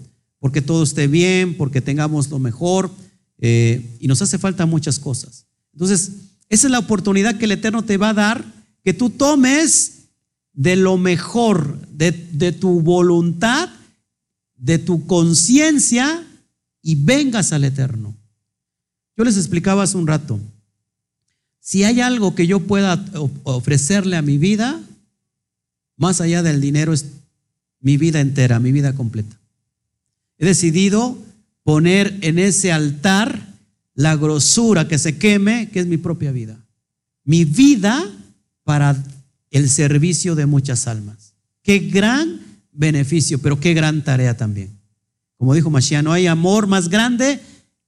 porque todo esté bien, porque tengamos lo mejor, eh, y nos hace falta muchas cosas. Entonces, esa es la oportunidad que el Eterno te va a dar, que tú tomes de lo mejor, de, de tu voluntad, de tu conciencia, y vengas al Eterno. Yo les explicaba hace un rato, si hay algo que yo pueda ofrecerle a mi vida, más allá del dinero, es mi vida entera, mi vida completa. He decidido poner en ese altar la grosura que se queme, que es mi propia vida. Mi vida para el servicio de muchas almas. Qué gran beneficio, pero qué gran tarea también. Como dijo Mashiach, no hay amor más grande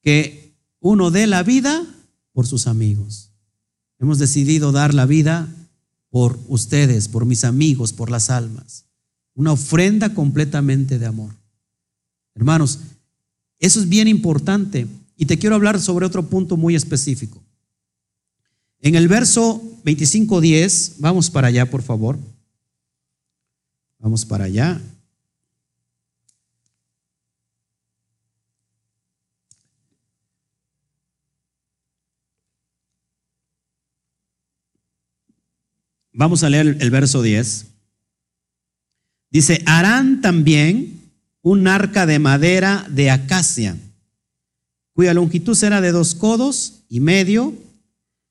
que uno dé la vida por sus amigos. Hemos decidido dar la vida por ustedes, por mis amigos, por las almas. Una ofrenda completamente de amor. Hermanos, eso es bien importante y te quiero hablar sobre otro punto muy específico. En el verso 25.10, vamos para allá, por favor. Vamos para allá. Vamos a leer el verso 10. Dice, harán también un arca de madera de acacia, cuya longitud será de dos codos y medio,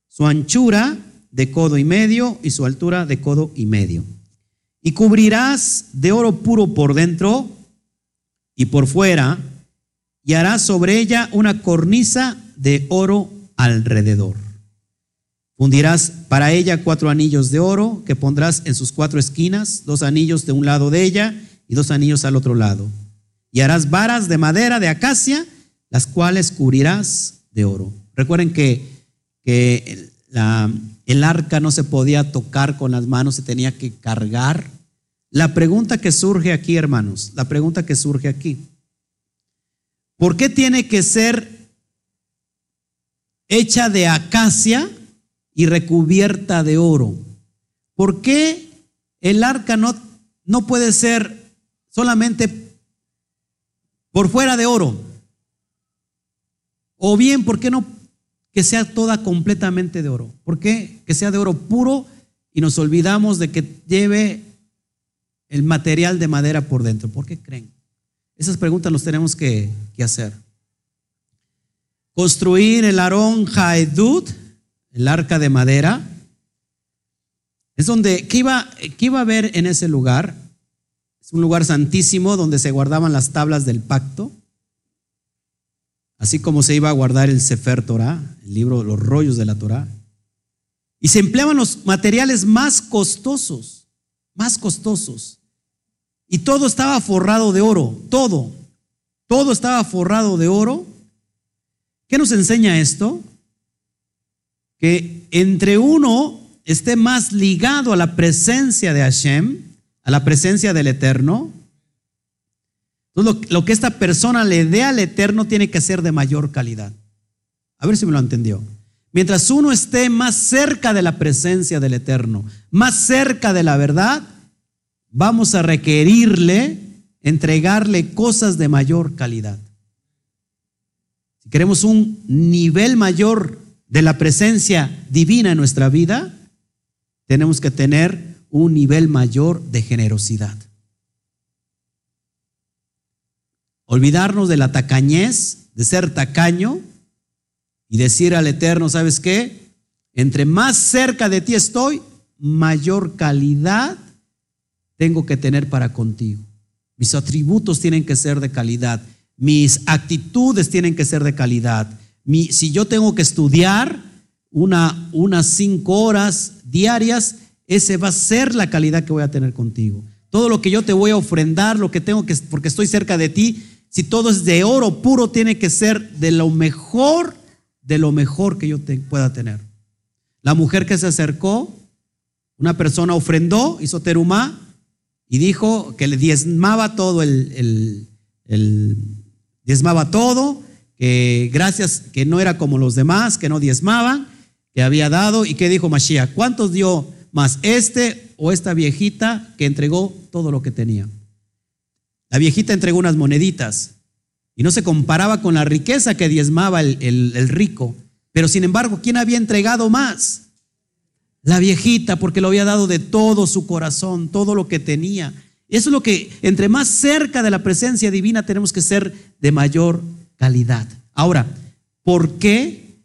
su anchura de codo y medio y su altura de codo y medio. Y cubrirás de oro puro por dentro y por fuera, y harás sobre ella una cornisa de oro alrededor. Fundirás para ella cuatro anillos de oro que pondrás en sus cuatro esquinas, dos anillos de un lado de ella y dos anillos al otro lado y harás varas de madera de acacia, las cuales cubrirás de oro. Recuerden que, que el arca no se podía tocar con las manos, se tenía que cargar. La pregunta que surge aquí, hermanos, la pregunta que surge aquí, ¿por qué tiene que ser hecha de acacia y recubierta de oro? ¿Por qué el arca no, no puede ser solamente por fuera de oro. O bien, ¿por qué no que sea toda completamente de oro? ¿Por qué que sea de oro puro y nos olvidamos de que lleve el material de madera por dentro? ¿Por qué creen? Esas preguntas nos tenemos que, hacer. Construir el Aarón Haedut, el arca de madera, es donde, ¿qué iba, ¿qué iba a haber en ese lugar? Es un lugar santísimo donde se guardaban las tablas del pacto, así como se iba a guardar el Sefer Torah, el libro, los rollos de la Torah. Y se empleaban los materiales más costosos, más costosos. Y todo estaba forrado de oro, todo. Todo estaba forrado de oro. ¿Qué nos enseña esto? Que entre uno esté más ligado a la presencia de Hashem, a la presencia del Eterno, entonces lo, que esta persona le dé al Eterno tiene que ser de mayor calidad. A ver si me lo entendió. Mientras uno esté más cerca de la presencia del Eterno, más cerca de la verdad, vamos a requerirle, entregarle cosas de mayor calidad. Si queremos un nivel mayor de la presencia divina en nuestra vida, tenemos que tener un nivel mayor de generosidad. Olvidarnos de la tacañez, de ser tacaño y decir al Eterno, ¿sabes qué? Entre más cerca de ti estoy, mayor calidad tengo que tener para contigo. Mis atributos tienen que ser de calidad, mis actitudes tienen que ser de calidad, Si yo tengo que estudiar una, unas cinco horas diarias, ese va a ser la calidad que voy a tener contigo. Todo lo que yo te voy a ofrendar, lo que tengo que, porque estoy cerca de ti, si todo es de oro puro, tiene que ser de lo mejor, de lo mejor que yo pueda tener. La mujer que se acercó, una persona ofrendó, hizo terumá y dijo que le diezmaba todo el- el- diezmaba todo, que gracias, que no era como los demás, que no diezmaban, que había dado y que dijo Mashiach, ¿cuántos dio más este o esta viejita que entregó todo lo que tenía? La viejita entregó unas moneditas y no se comparaba con la riqueza que diezmaba el, el- el rico. Pero sin embargo, ¿quién había entregado más? La viejita, porque lo había dado de todo su corazón, todo lo que tenía. Eso es lo que, entre más cerca de la presencia divina, tenemos que ser de mayor calidad. Ahora, ¿por qué?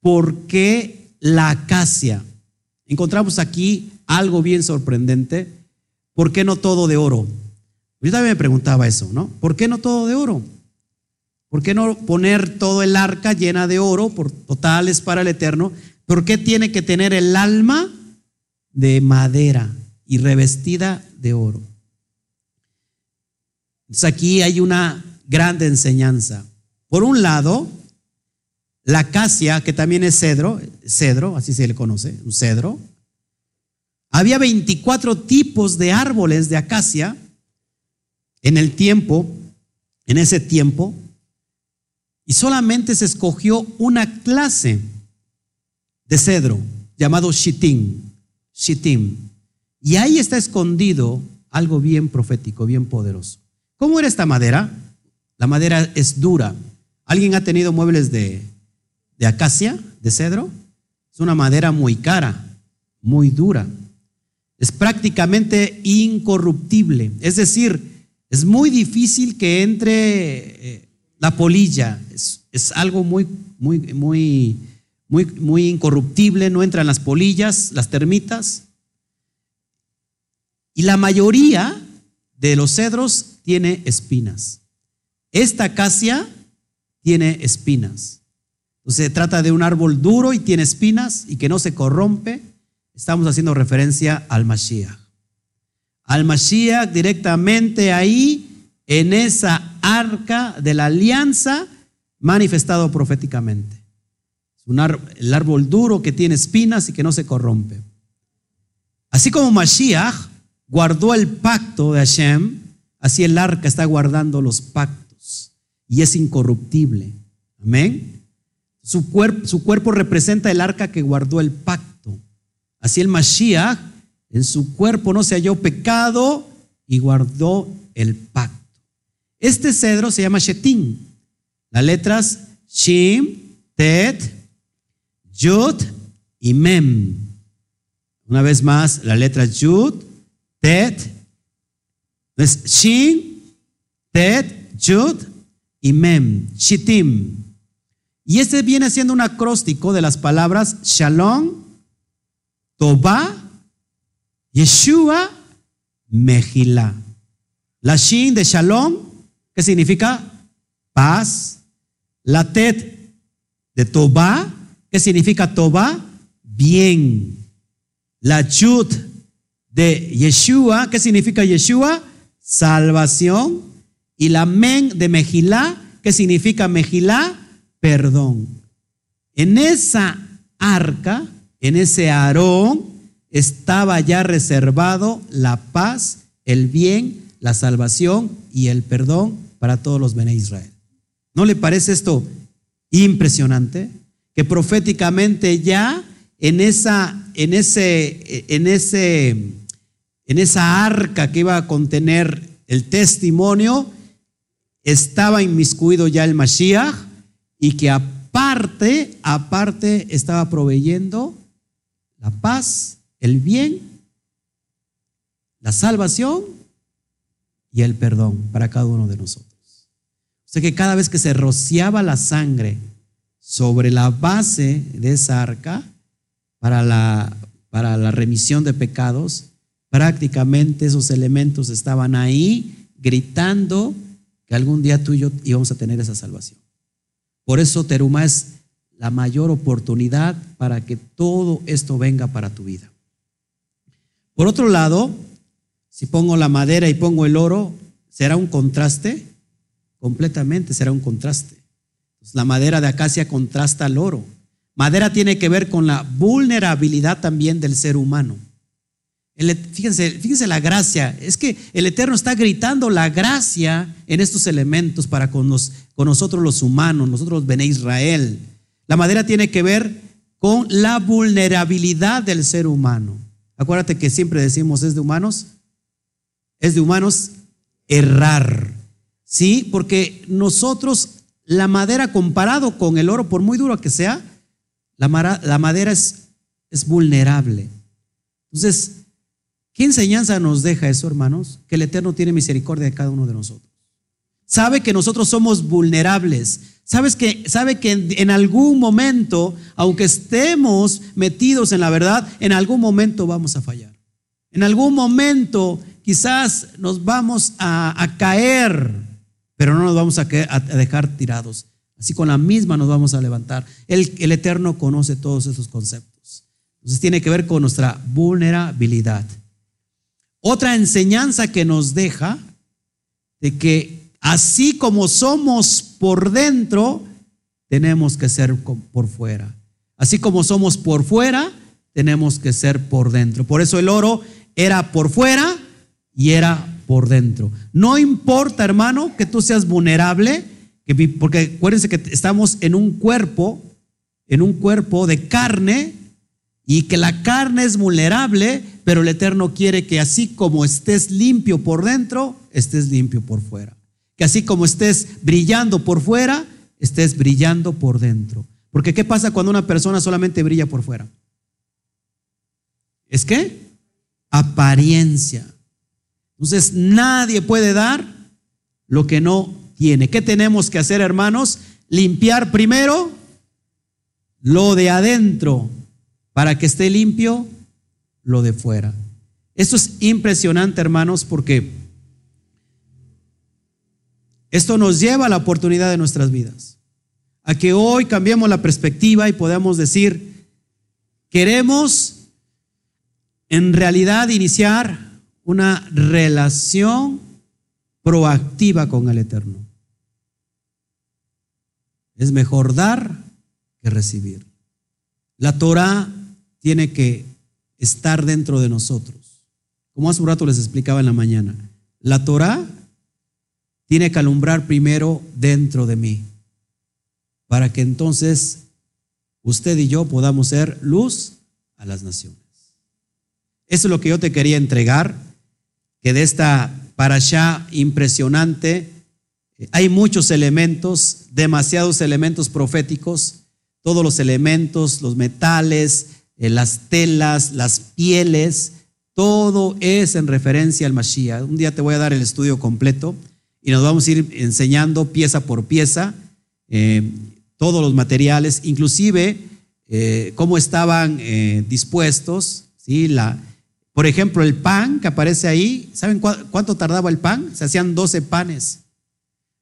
¿Por qué la acacia? Encontramos aquí algo bien sorprendente. ¿Por qué no todo de oro? Yo también me preguntaba eso, ¿no? ¿Por qué no todo de oro? ¿Por qué no poner todo el arca llena de oro por totales para el eterno? ¿Por qué tiene que tener el alma de madera y revestida de oro? Entonces aquí hay una grande enseñanza. Por un lado, la acacia, que también es cedro, cedro, así se le conoce, un cedro. Había 24 tipos de árboles de acacia en el tiempo, en ese tiempo, y solamente se escogió una clase de cedro llamado shitim, shitim. Y ahí está escondido algo bien profético, bien poderoso. ¿Cómo era esta madera? La madera es dura. ¿Alguien ha tenido muebles de, de acacia, de cedro? Es una madera muy cara, muy dura. Es prácticamente incorruptible. Es decir, es muy difícil que entre eh, la polilla. Es, algo muy, muy, muy, muy, muy incorruptible. No entran las polillas, las termitas. Y la mayoría de los cedros tiene espinas. Esta acacia tiene espinas. Entonces se trata de un árbol duro y tiene espinas y que no se corrompe. Estamos haciendo referencia al Mashiach. Al Mashiach directamente ahí, en esa arca de la alianza, manifestado proféticamente. Es un el árbol duro que tiene espinas y que no se corrompe. Así como Mashiach guardó el pacto de Hashem, así el arca está guardando los pactos y es incorruptible. Amén. Su, cuerpo, su cuerpo representa el arca que guardó el pacto. Así el Mashiach en su cuerpo no se halló pecado y guardó el pacto. Este cedro se llama Shetim. Las letras Shim, Tet, Yud y Mem. Una vez más, la letra Yud, Tet, es Shin, Tet, Yud y Mem, Shitim. Y este viene siendo un acróstico de las palabras Shalom, Tobá, Yeshua, Mejilá. La Shin de Shalom, que significa paz. La Tet de Tobá, que significa Tobá, bien. La Yud de Yeshua, ¿qué significa Yeshua? Salvación. Y la Men de Mejilá, ¿qué significa Mejilá? Perdón. En esa arca, en ese Aarón, estaba ya reservado la paz, el bien, la salvación y el perdón para todos los Bene Israel. ¿No le parece esto impresionante? Que proféticamente ya en esa, en ese, en ese, en esa arca que iba a contener el testimonio, estaba inmiscuido ya el Mashiach y que aparte, aparte estaba proveyendo la paz, el bien, la salvación y el perdón para cada uno de nosotros. O sea que cada vez que se rociaba la sangre sobre la base de esa arca para la, para la remisión de pecados, prácticamente esos elementos estaban ahí gritando que algún día tú y yo íbamos a tener esa salvación. Por eso Teruma es la mayor oportunidad para que todo esto venga para tu vida. Por otro lado, si pongo la madera y pongo el oro, ¿será un contraste? Completamente será un contraste. La madera de acacia contrasta al oro. Madera tiene que ver con la vulnerabilidad también del ser humano. Fíjense, fíjense la gracia. Es que el Eterno está gritando la gracia en estos elementos para con, con nosotros los humanos, nosotros los Bene Israel. La madera tiene que ver con la vulnerabilidad del ser humano. Acuérdate que siempre decimos es de humanos, es de humanos errar. ¿Sí? Porque nosotros, la madera comparado con el oro, por muy duro que sea, la, madera es, es vulnerable. Entonces, ¿qué enseñanza nos deja eso, hermanos? Que el Eterno tiene misericordia de cada uno de nosotros. Sabe que nosotros somos vulnerables. Sabes que, sabe que en, algún momento, aunque estemos metidos en la verdad, en algún momento vamos a fallar. En algún momento quizás nos vamos a, caer, pero no nos vamos a, dejar tirados. Así con la misma nos vamos a levantar. El Eterno conoce todos esos conceptos. Entonces tiene que ver con nuestra vulnerabilidad. Otra enseñanza que nos deja de que así como somos por dentro, tenemos que ser por fuera. Así como somos por fuera, tenemos que ser por dentro. Por eso el oro era por fuera y era por dentro. No importa, hermano, que tú seas vulnerable, porque acuérdense que estamos en un cuerpo, en un cuerpo de carne, y que la carne es vulnerable, pero el Eterno quiere que así como estés limpio por dentro, estés limpio por fuera. Que así como estés brillando por fuera, estés brillando por dentro. Porque ¿qué pasa cuando una persona solamente brilla por fuera? ¿Es que Apariencia. Entonces nadie puede dar lo que no tiene. ¿Qué tenemos que hacer, hermanos? Limpiar primero lo de adentro para que esté limpio lo de fuera. Esto es impresionante, hermanos, porque esto nos lleva a la oportunidad de nuestras vidas. A que hoy cambiemos la perspectiva y podamos decir, queremos en realidad iniciar una relación proactiva con el Eterno. Es mejor dar que recibir. La Torah tiene que estar dentro de nosotros. Como hace un rato les explicaba en la mañana, la Torah tiene que alumbrar primero dentro de mí, para que entonces usted y yo podamos ser luz a las naciones. Eso es lo que yo te quería entregar, que de esta parashá impresionante eh, hay muchos elementos, demasiados elementos proféticos, todos los elementos, los metales, las telas, las pieles, todo es en referencia al Mashiach. Un día te voy a dar el estudio completo y nos vamos a ir enseñando pieza por pieza eh, todos los materiales, inclusive cómo estaban dispuestos, la, por ejemplo, el pan que aparece ahí, ¿saben cuánto tardaba el pan? Se hacían 12 panes.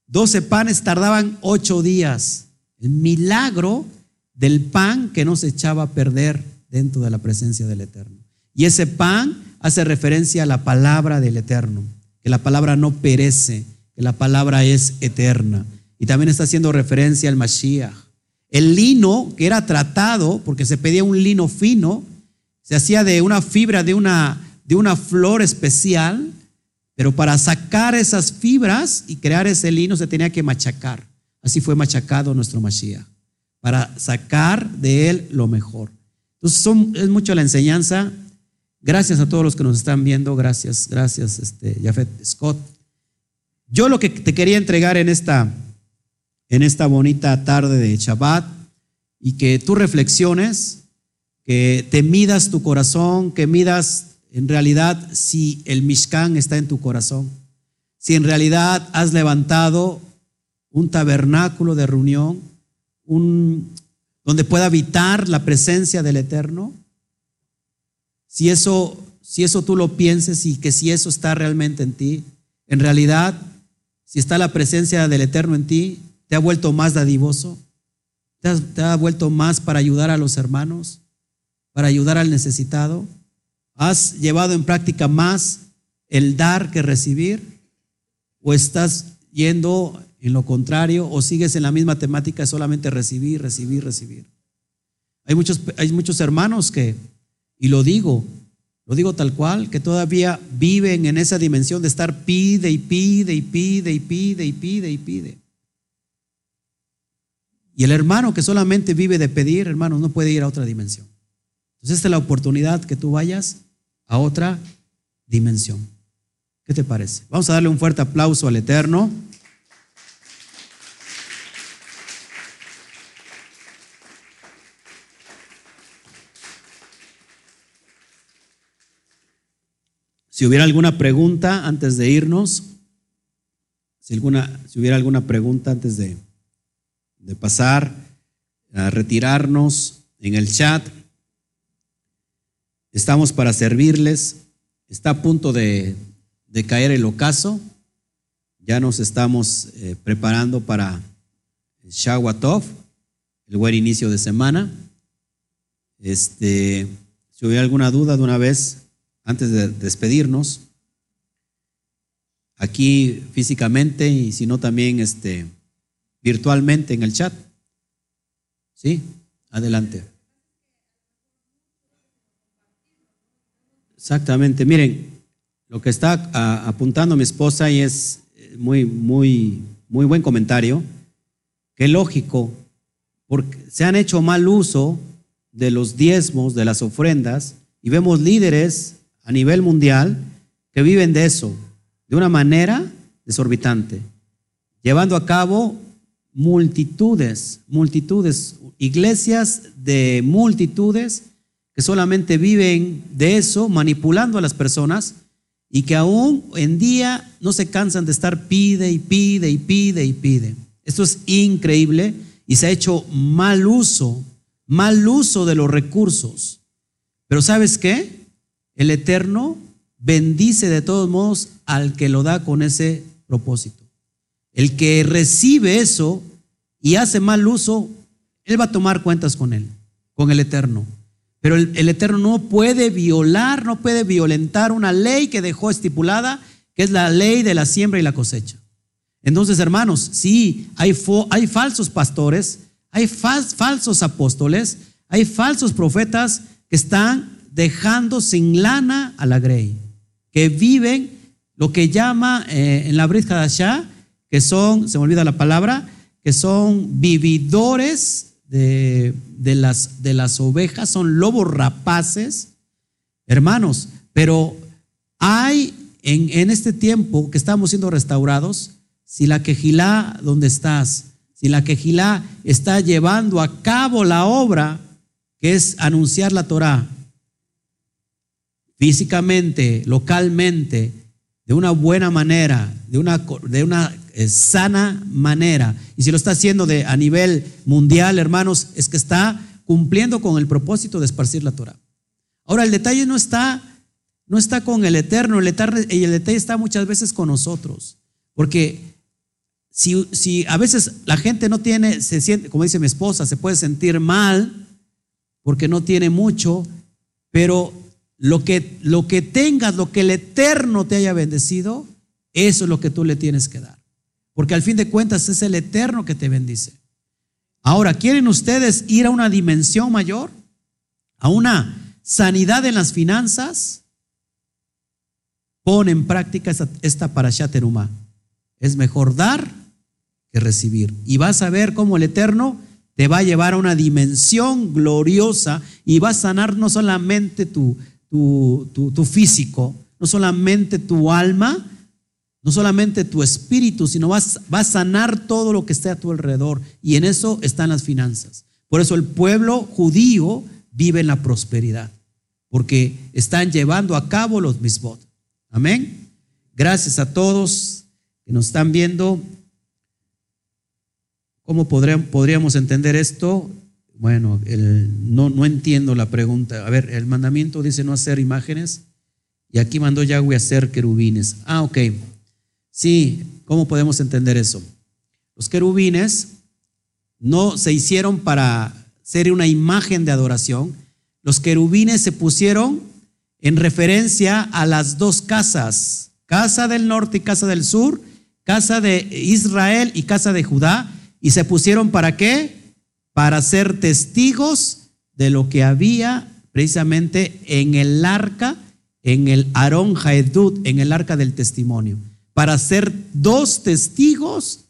12 panes tardaban 8 días. El milagro del pan que no se echaba a perder dentro de la presencia del Eterno. Y ese pan hace referencia a la palabra del Eterno, que la palabra no perece, que la palabra es eterna. Y también está haciendo referencia al Mashiach. El lino que era tratado, porque se pedía un lino fino, se hacía de una fibra de una, de una flor especial, pero para sacar esas fibras y crear ese lino se tenía que machacar. Así fue machacado nuestro Mashiach, para sacar de él lo mejor. Entonces es mucho la enseñanza. Gracias a todos los que nos están viendo. Gracias, gracias, este, Jafet Scott. Yo lo que te quería entregar en esta, en esta bonita tarde de Shabbat y que tú reflexiones que te midas tu corazón, que midas en realidad si el Mishkan está en tu corazón, si en realidad has levantado un tabernáculo de reunión, un, donde pueda habitar la presencia del Eterno, si eso, si eso tú lo pienses y que si eso está realmente en ti, en realidad, si está la presencia del Eterno en ti, te ha vuelto más dadivoso, ¿Te has vuelto más para ayudar a los hermanos? ¿Para ayudar al necesitado? ¿Has llevado en práctica más el dar que recibir? ¿O estás yendo en lo contrario? ¿O sigues en la misma temática solamente recibir, recibir, recibir? Hay muchos, hay muchos hermanos que, y lo digo, lo digo tal cual, que todavía viven en esa dimensión de estar pide y pide y pide y pide y pide y pide. Y el hermano que solamente vive de pedir, hermanos, no puede ir a otra dimensión. Entonces esta es la oportunidad que tú vayas a otra dimensión. ¿Qué te parece? Vamos a darle un fuerte aplauso al Eterno. Si hubiera alguna pregunta antes de irnos, si, alguna, si hubiera alguna pregunta antes de, de pasar a retirarnos en el chat, estamos para servirles. Está a punto de, de caer el ocaso. Ya nos estamos eh, preparando para Shawatov, el buen inicio de semana. Este, si hubiera alguna duda de una vez, antes de despedirnos, aquí físicamente y si no también este, virtualmente en el chat. ¿Sí? Adelante. Exactamente. Miren, lo que está apuntando mi esposa y es muy, muy, muy buen comentario, que lógico, porque se han hecho mal uso de los diezmos, de las ofrendas, y vemos líderes a nivel mundial que viven de eso, de una manera desorbitante, llevando a cabo multitudes, multitudes, iglesias de multitudes que solamente viven de eso, manipulando a las personas y que aún en día no se cansan de estar pide y pide y pide y pide. Esto es increíble y se ha hecho mal uso, mal uso de los recursos. Pero ¿sabes qué? El Eterno bendice de todos modos al que lo da con ese propósito. El que recibe eso y hace mal uso, él va a tomar cuentas con él, con el Eterno. Pero el, Eterno no puede violar, no puede violentar una ley que dejó estipulada, que es la ley de la siembra y la cosecha. Entonces, hermanos, sí, hay, hay falsos pastores, hay falsos apóstoles, hay falsos profetas que están dejando sin lana a la grey, que viven lo que llama eh, en la Brit Hadashah, que son, se me olvida la palabra, que son vividores de, las, ovejas, son lobos rapaces, hermanos, pero hay en, en este tiempo que estamos siendo restaurados, si la quejilá donde estás, si la quejilá está llevando a cabo la obra que es anunciar la Torah, físicamente, localmente, de una buena manera, de una, de una eh, sana manera. Y si lo está haciendo de, a nivel mundial, hermanos, es que está cumpliendo con el propósito de esparcir la Torah. Ahora, el detalle no está, no está con el Eterno, el Eterno, el detalle está muchas veces con nosotros. Porque si, si a veces la gente no tiene, se siente, como dice mi esposa, se puede sentir mal porque no tiene mucho, pero lo que, lo que tengas, lo que el Eterno te haya bendecido, eso es lo que tú le tienes que dar. Porque al fin de cuentas es el Eterno que te bendice. Ahora, ¿quieren ustedes ir a una dimensión mayor? ¿A una sanidad en las finanzas? Pon en práctica esta, esta parashat terumá. Es mejor dar que recibir. Y vas a ver cómo el Eterno te va a llevar a una dimensión gloriosa y va a sanar no solamente tu, tu, físico, no solamente tu alma, no solamente tu espíritu, sino vas, va a sanar todo lo que esté a tu alrededor. Y en eso están las finanzas. Por eso el pueblo judío vive en la prosperidad, porque están llevando a cabo los misbot. Amén. Gracias a todos que nos están viendo. ¿Cómo podríamos entender esto? Bueno, no, no entiendo la pregunta. A ver, el mandamiento dice no hacer imágenes y aquí mandó Yahweh hacer querubines. Ah, ok. Sí, ¿cómo podemos entender eso? Los querubines no se hicieron para ser una imagen de adoración. Los querubines se pusieron en referencia a las dos casas, casa del norte y casa del sur, casa de Israel y casa de Judá, y se pusieron para qué? Para ser testigos de lo que había precisamente en el arca, en el Aarón Jaedut, en el arca del testimonio, para ser dos testigos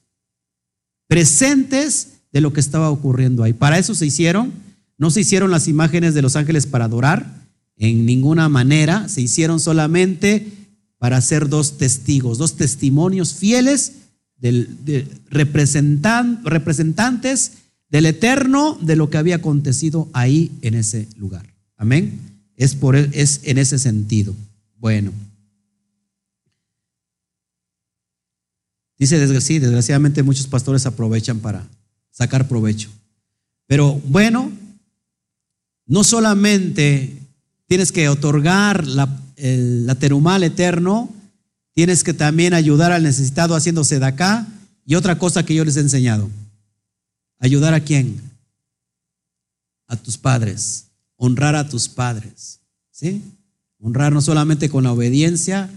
presentes de lo que estaba ocurriendo ahí. Para eso se hicieron, no se hicieron las imágenes de los ángeles para adorar, en ninguna manera, se hicieron solamente para ser dos testigos, dos testimonios fieles del, representantes del eterno de lo que había acontecido ahí en ese lugar. Amén. Es, por, es en ese sentido. Bueno. Dice, sí, desgraciadamente muchos pastores aprovechan para sacar provecho. Pero bueno, no solamente tienes que otorgar la, el, terumal eterno, tienes que también ayudar al necesitado haciéndose de acá. Y otra cosa que yo les he enseñado, ayudar a quién? A tus padres, honrar a tus padres, ¿sí? Honrar no solamente con la obediencia,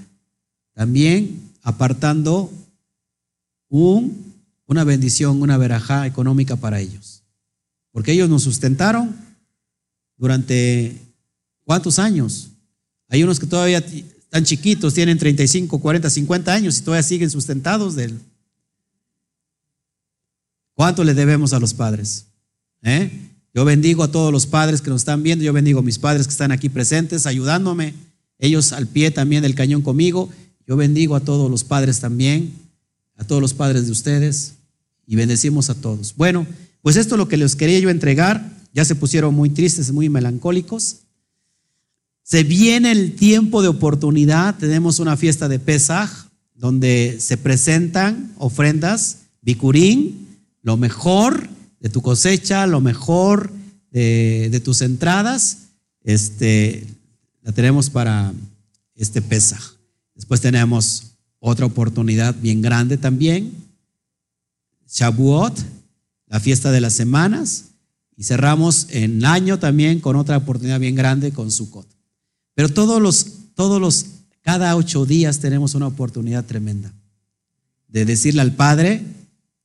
también apartando un, una bendición, una verajá económica para ellos. Porque ellos nos sustentaron durante ¿cuántos años? Hay unos que todavía están chiquitos, tienen 35, 40, 50 años y todavía siguen sustentados de él. ¿Cuánto le debemos a los padres? ¿Eh? Yo bendigo a todos los padres que nos están viendo, yo bendigo a mis padres que están aquí presentes, ayudándome, ellos al pie también del cañón conmigo. Yo bendigo a todos los padres también, a todos los padres de ustedes y bendecimos a todos. Bueno, pues esto es lo que les quería yo entregar. Ya se pusieron muy tristes, muy melancólicos. Se viene el tiempo de oportunidad. Tenemos una fiesta de Pesaj donde se presentan ofrendas, bicurín, lo mejor de tu cosecha, lo mejor de, tus entradas. Este, la tenemos para este Pesaj. Después tenemos otra oportunidad bien grande también, Shavuot, la fiesta de las semanas, y cerramos en año también con otra oportunidad bien grande con Sukkot. Pero todos los, todos los, cada ocho días tenemos una oportunidad tremenda de decirle al Padre,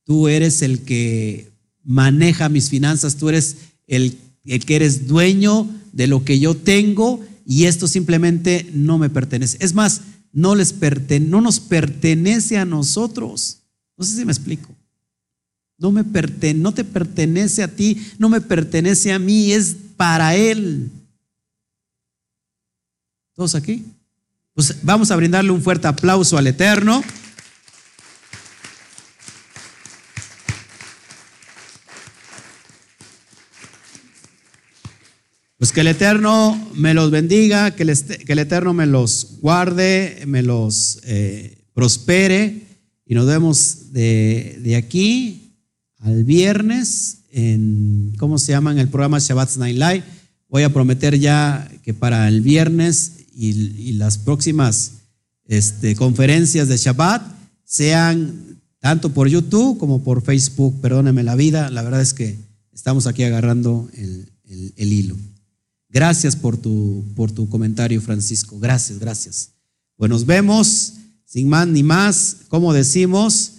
tú eres el que maneja mis finanzas, tú eres el, el que eres dueño de lo que yo tengo y esto simplemente no me pertenece. Es más, no, les no nos pertenece a nosotros. No sé si me explico. No, me no te pertenece a ti, no me pertenece a mí, es para Él. ¿Todos aquí? Pues vamos a brindarle un fuerte aplauso al Eterno. Pues que el Eterno me los bendiga, que el, que el Eterno me los guarde, me los eh, prospere. Y nos vemos de, aquí al viernes en, ¿cómo se llama? En el programa Shabbat Night Live. Voy a prometer ya que para el viernes y, las próximas este, conferencias de Shabbat sean tanto por YouTube como por Facebook. Perdóneme la vida, la verdad es que estamos aquí agarrando el hilo. Gracias por tu, por tu comentario, Francisco. Gracias, gracias. Pues nos vemos, sin más ni más, como decimos,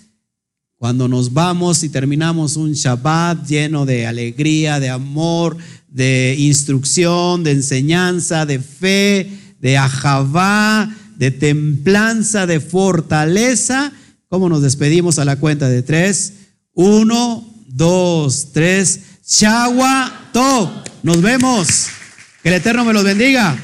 cuando nos vamos y terminamos un Shabbat lleno de alegría, de amor, de instrucción, de enseñanza, de fe, de ajabá, de templanza, de fortaleza, ¿cómo nos despedimos a la cuenta de tres? Uno, dos, tres. Shagua Top. Nos vemos. Que el Eterno me los bendiga.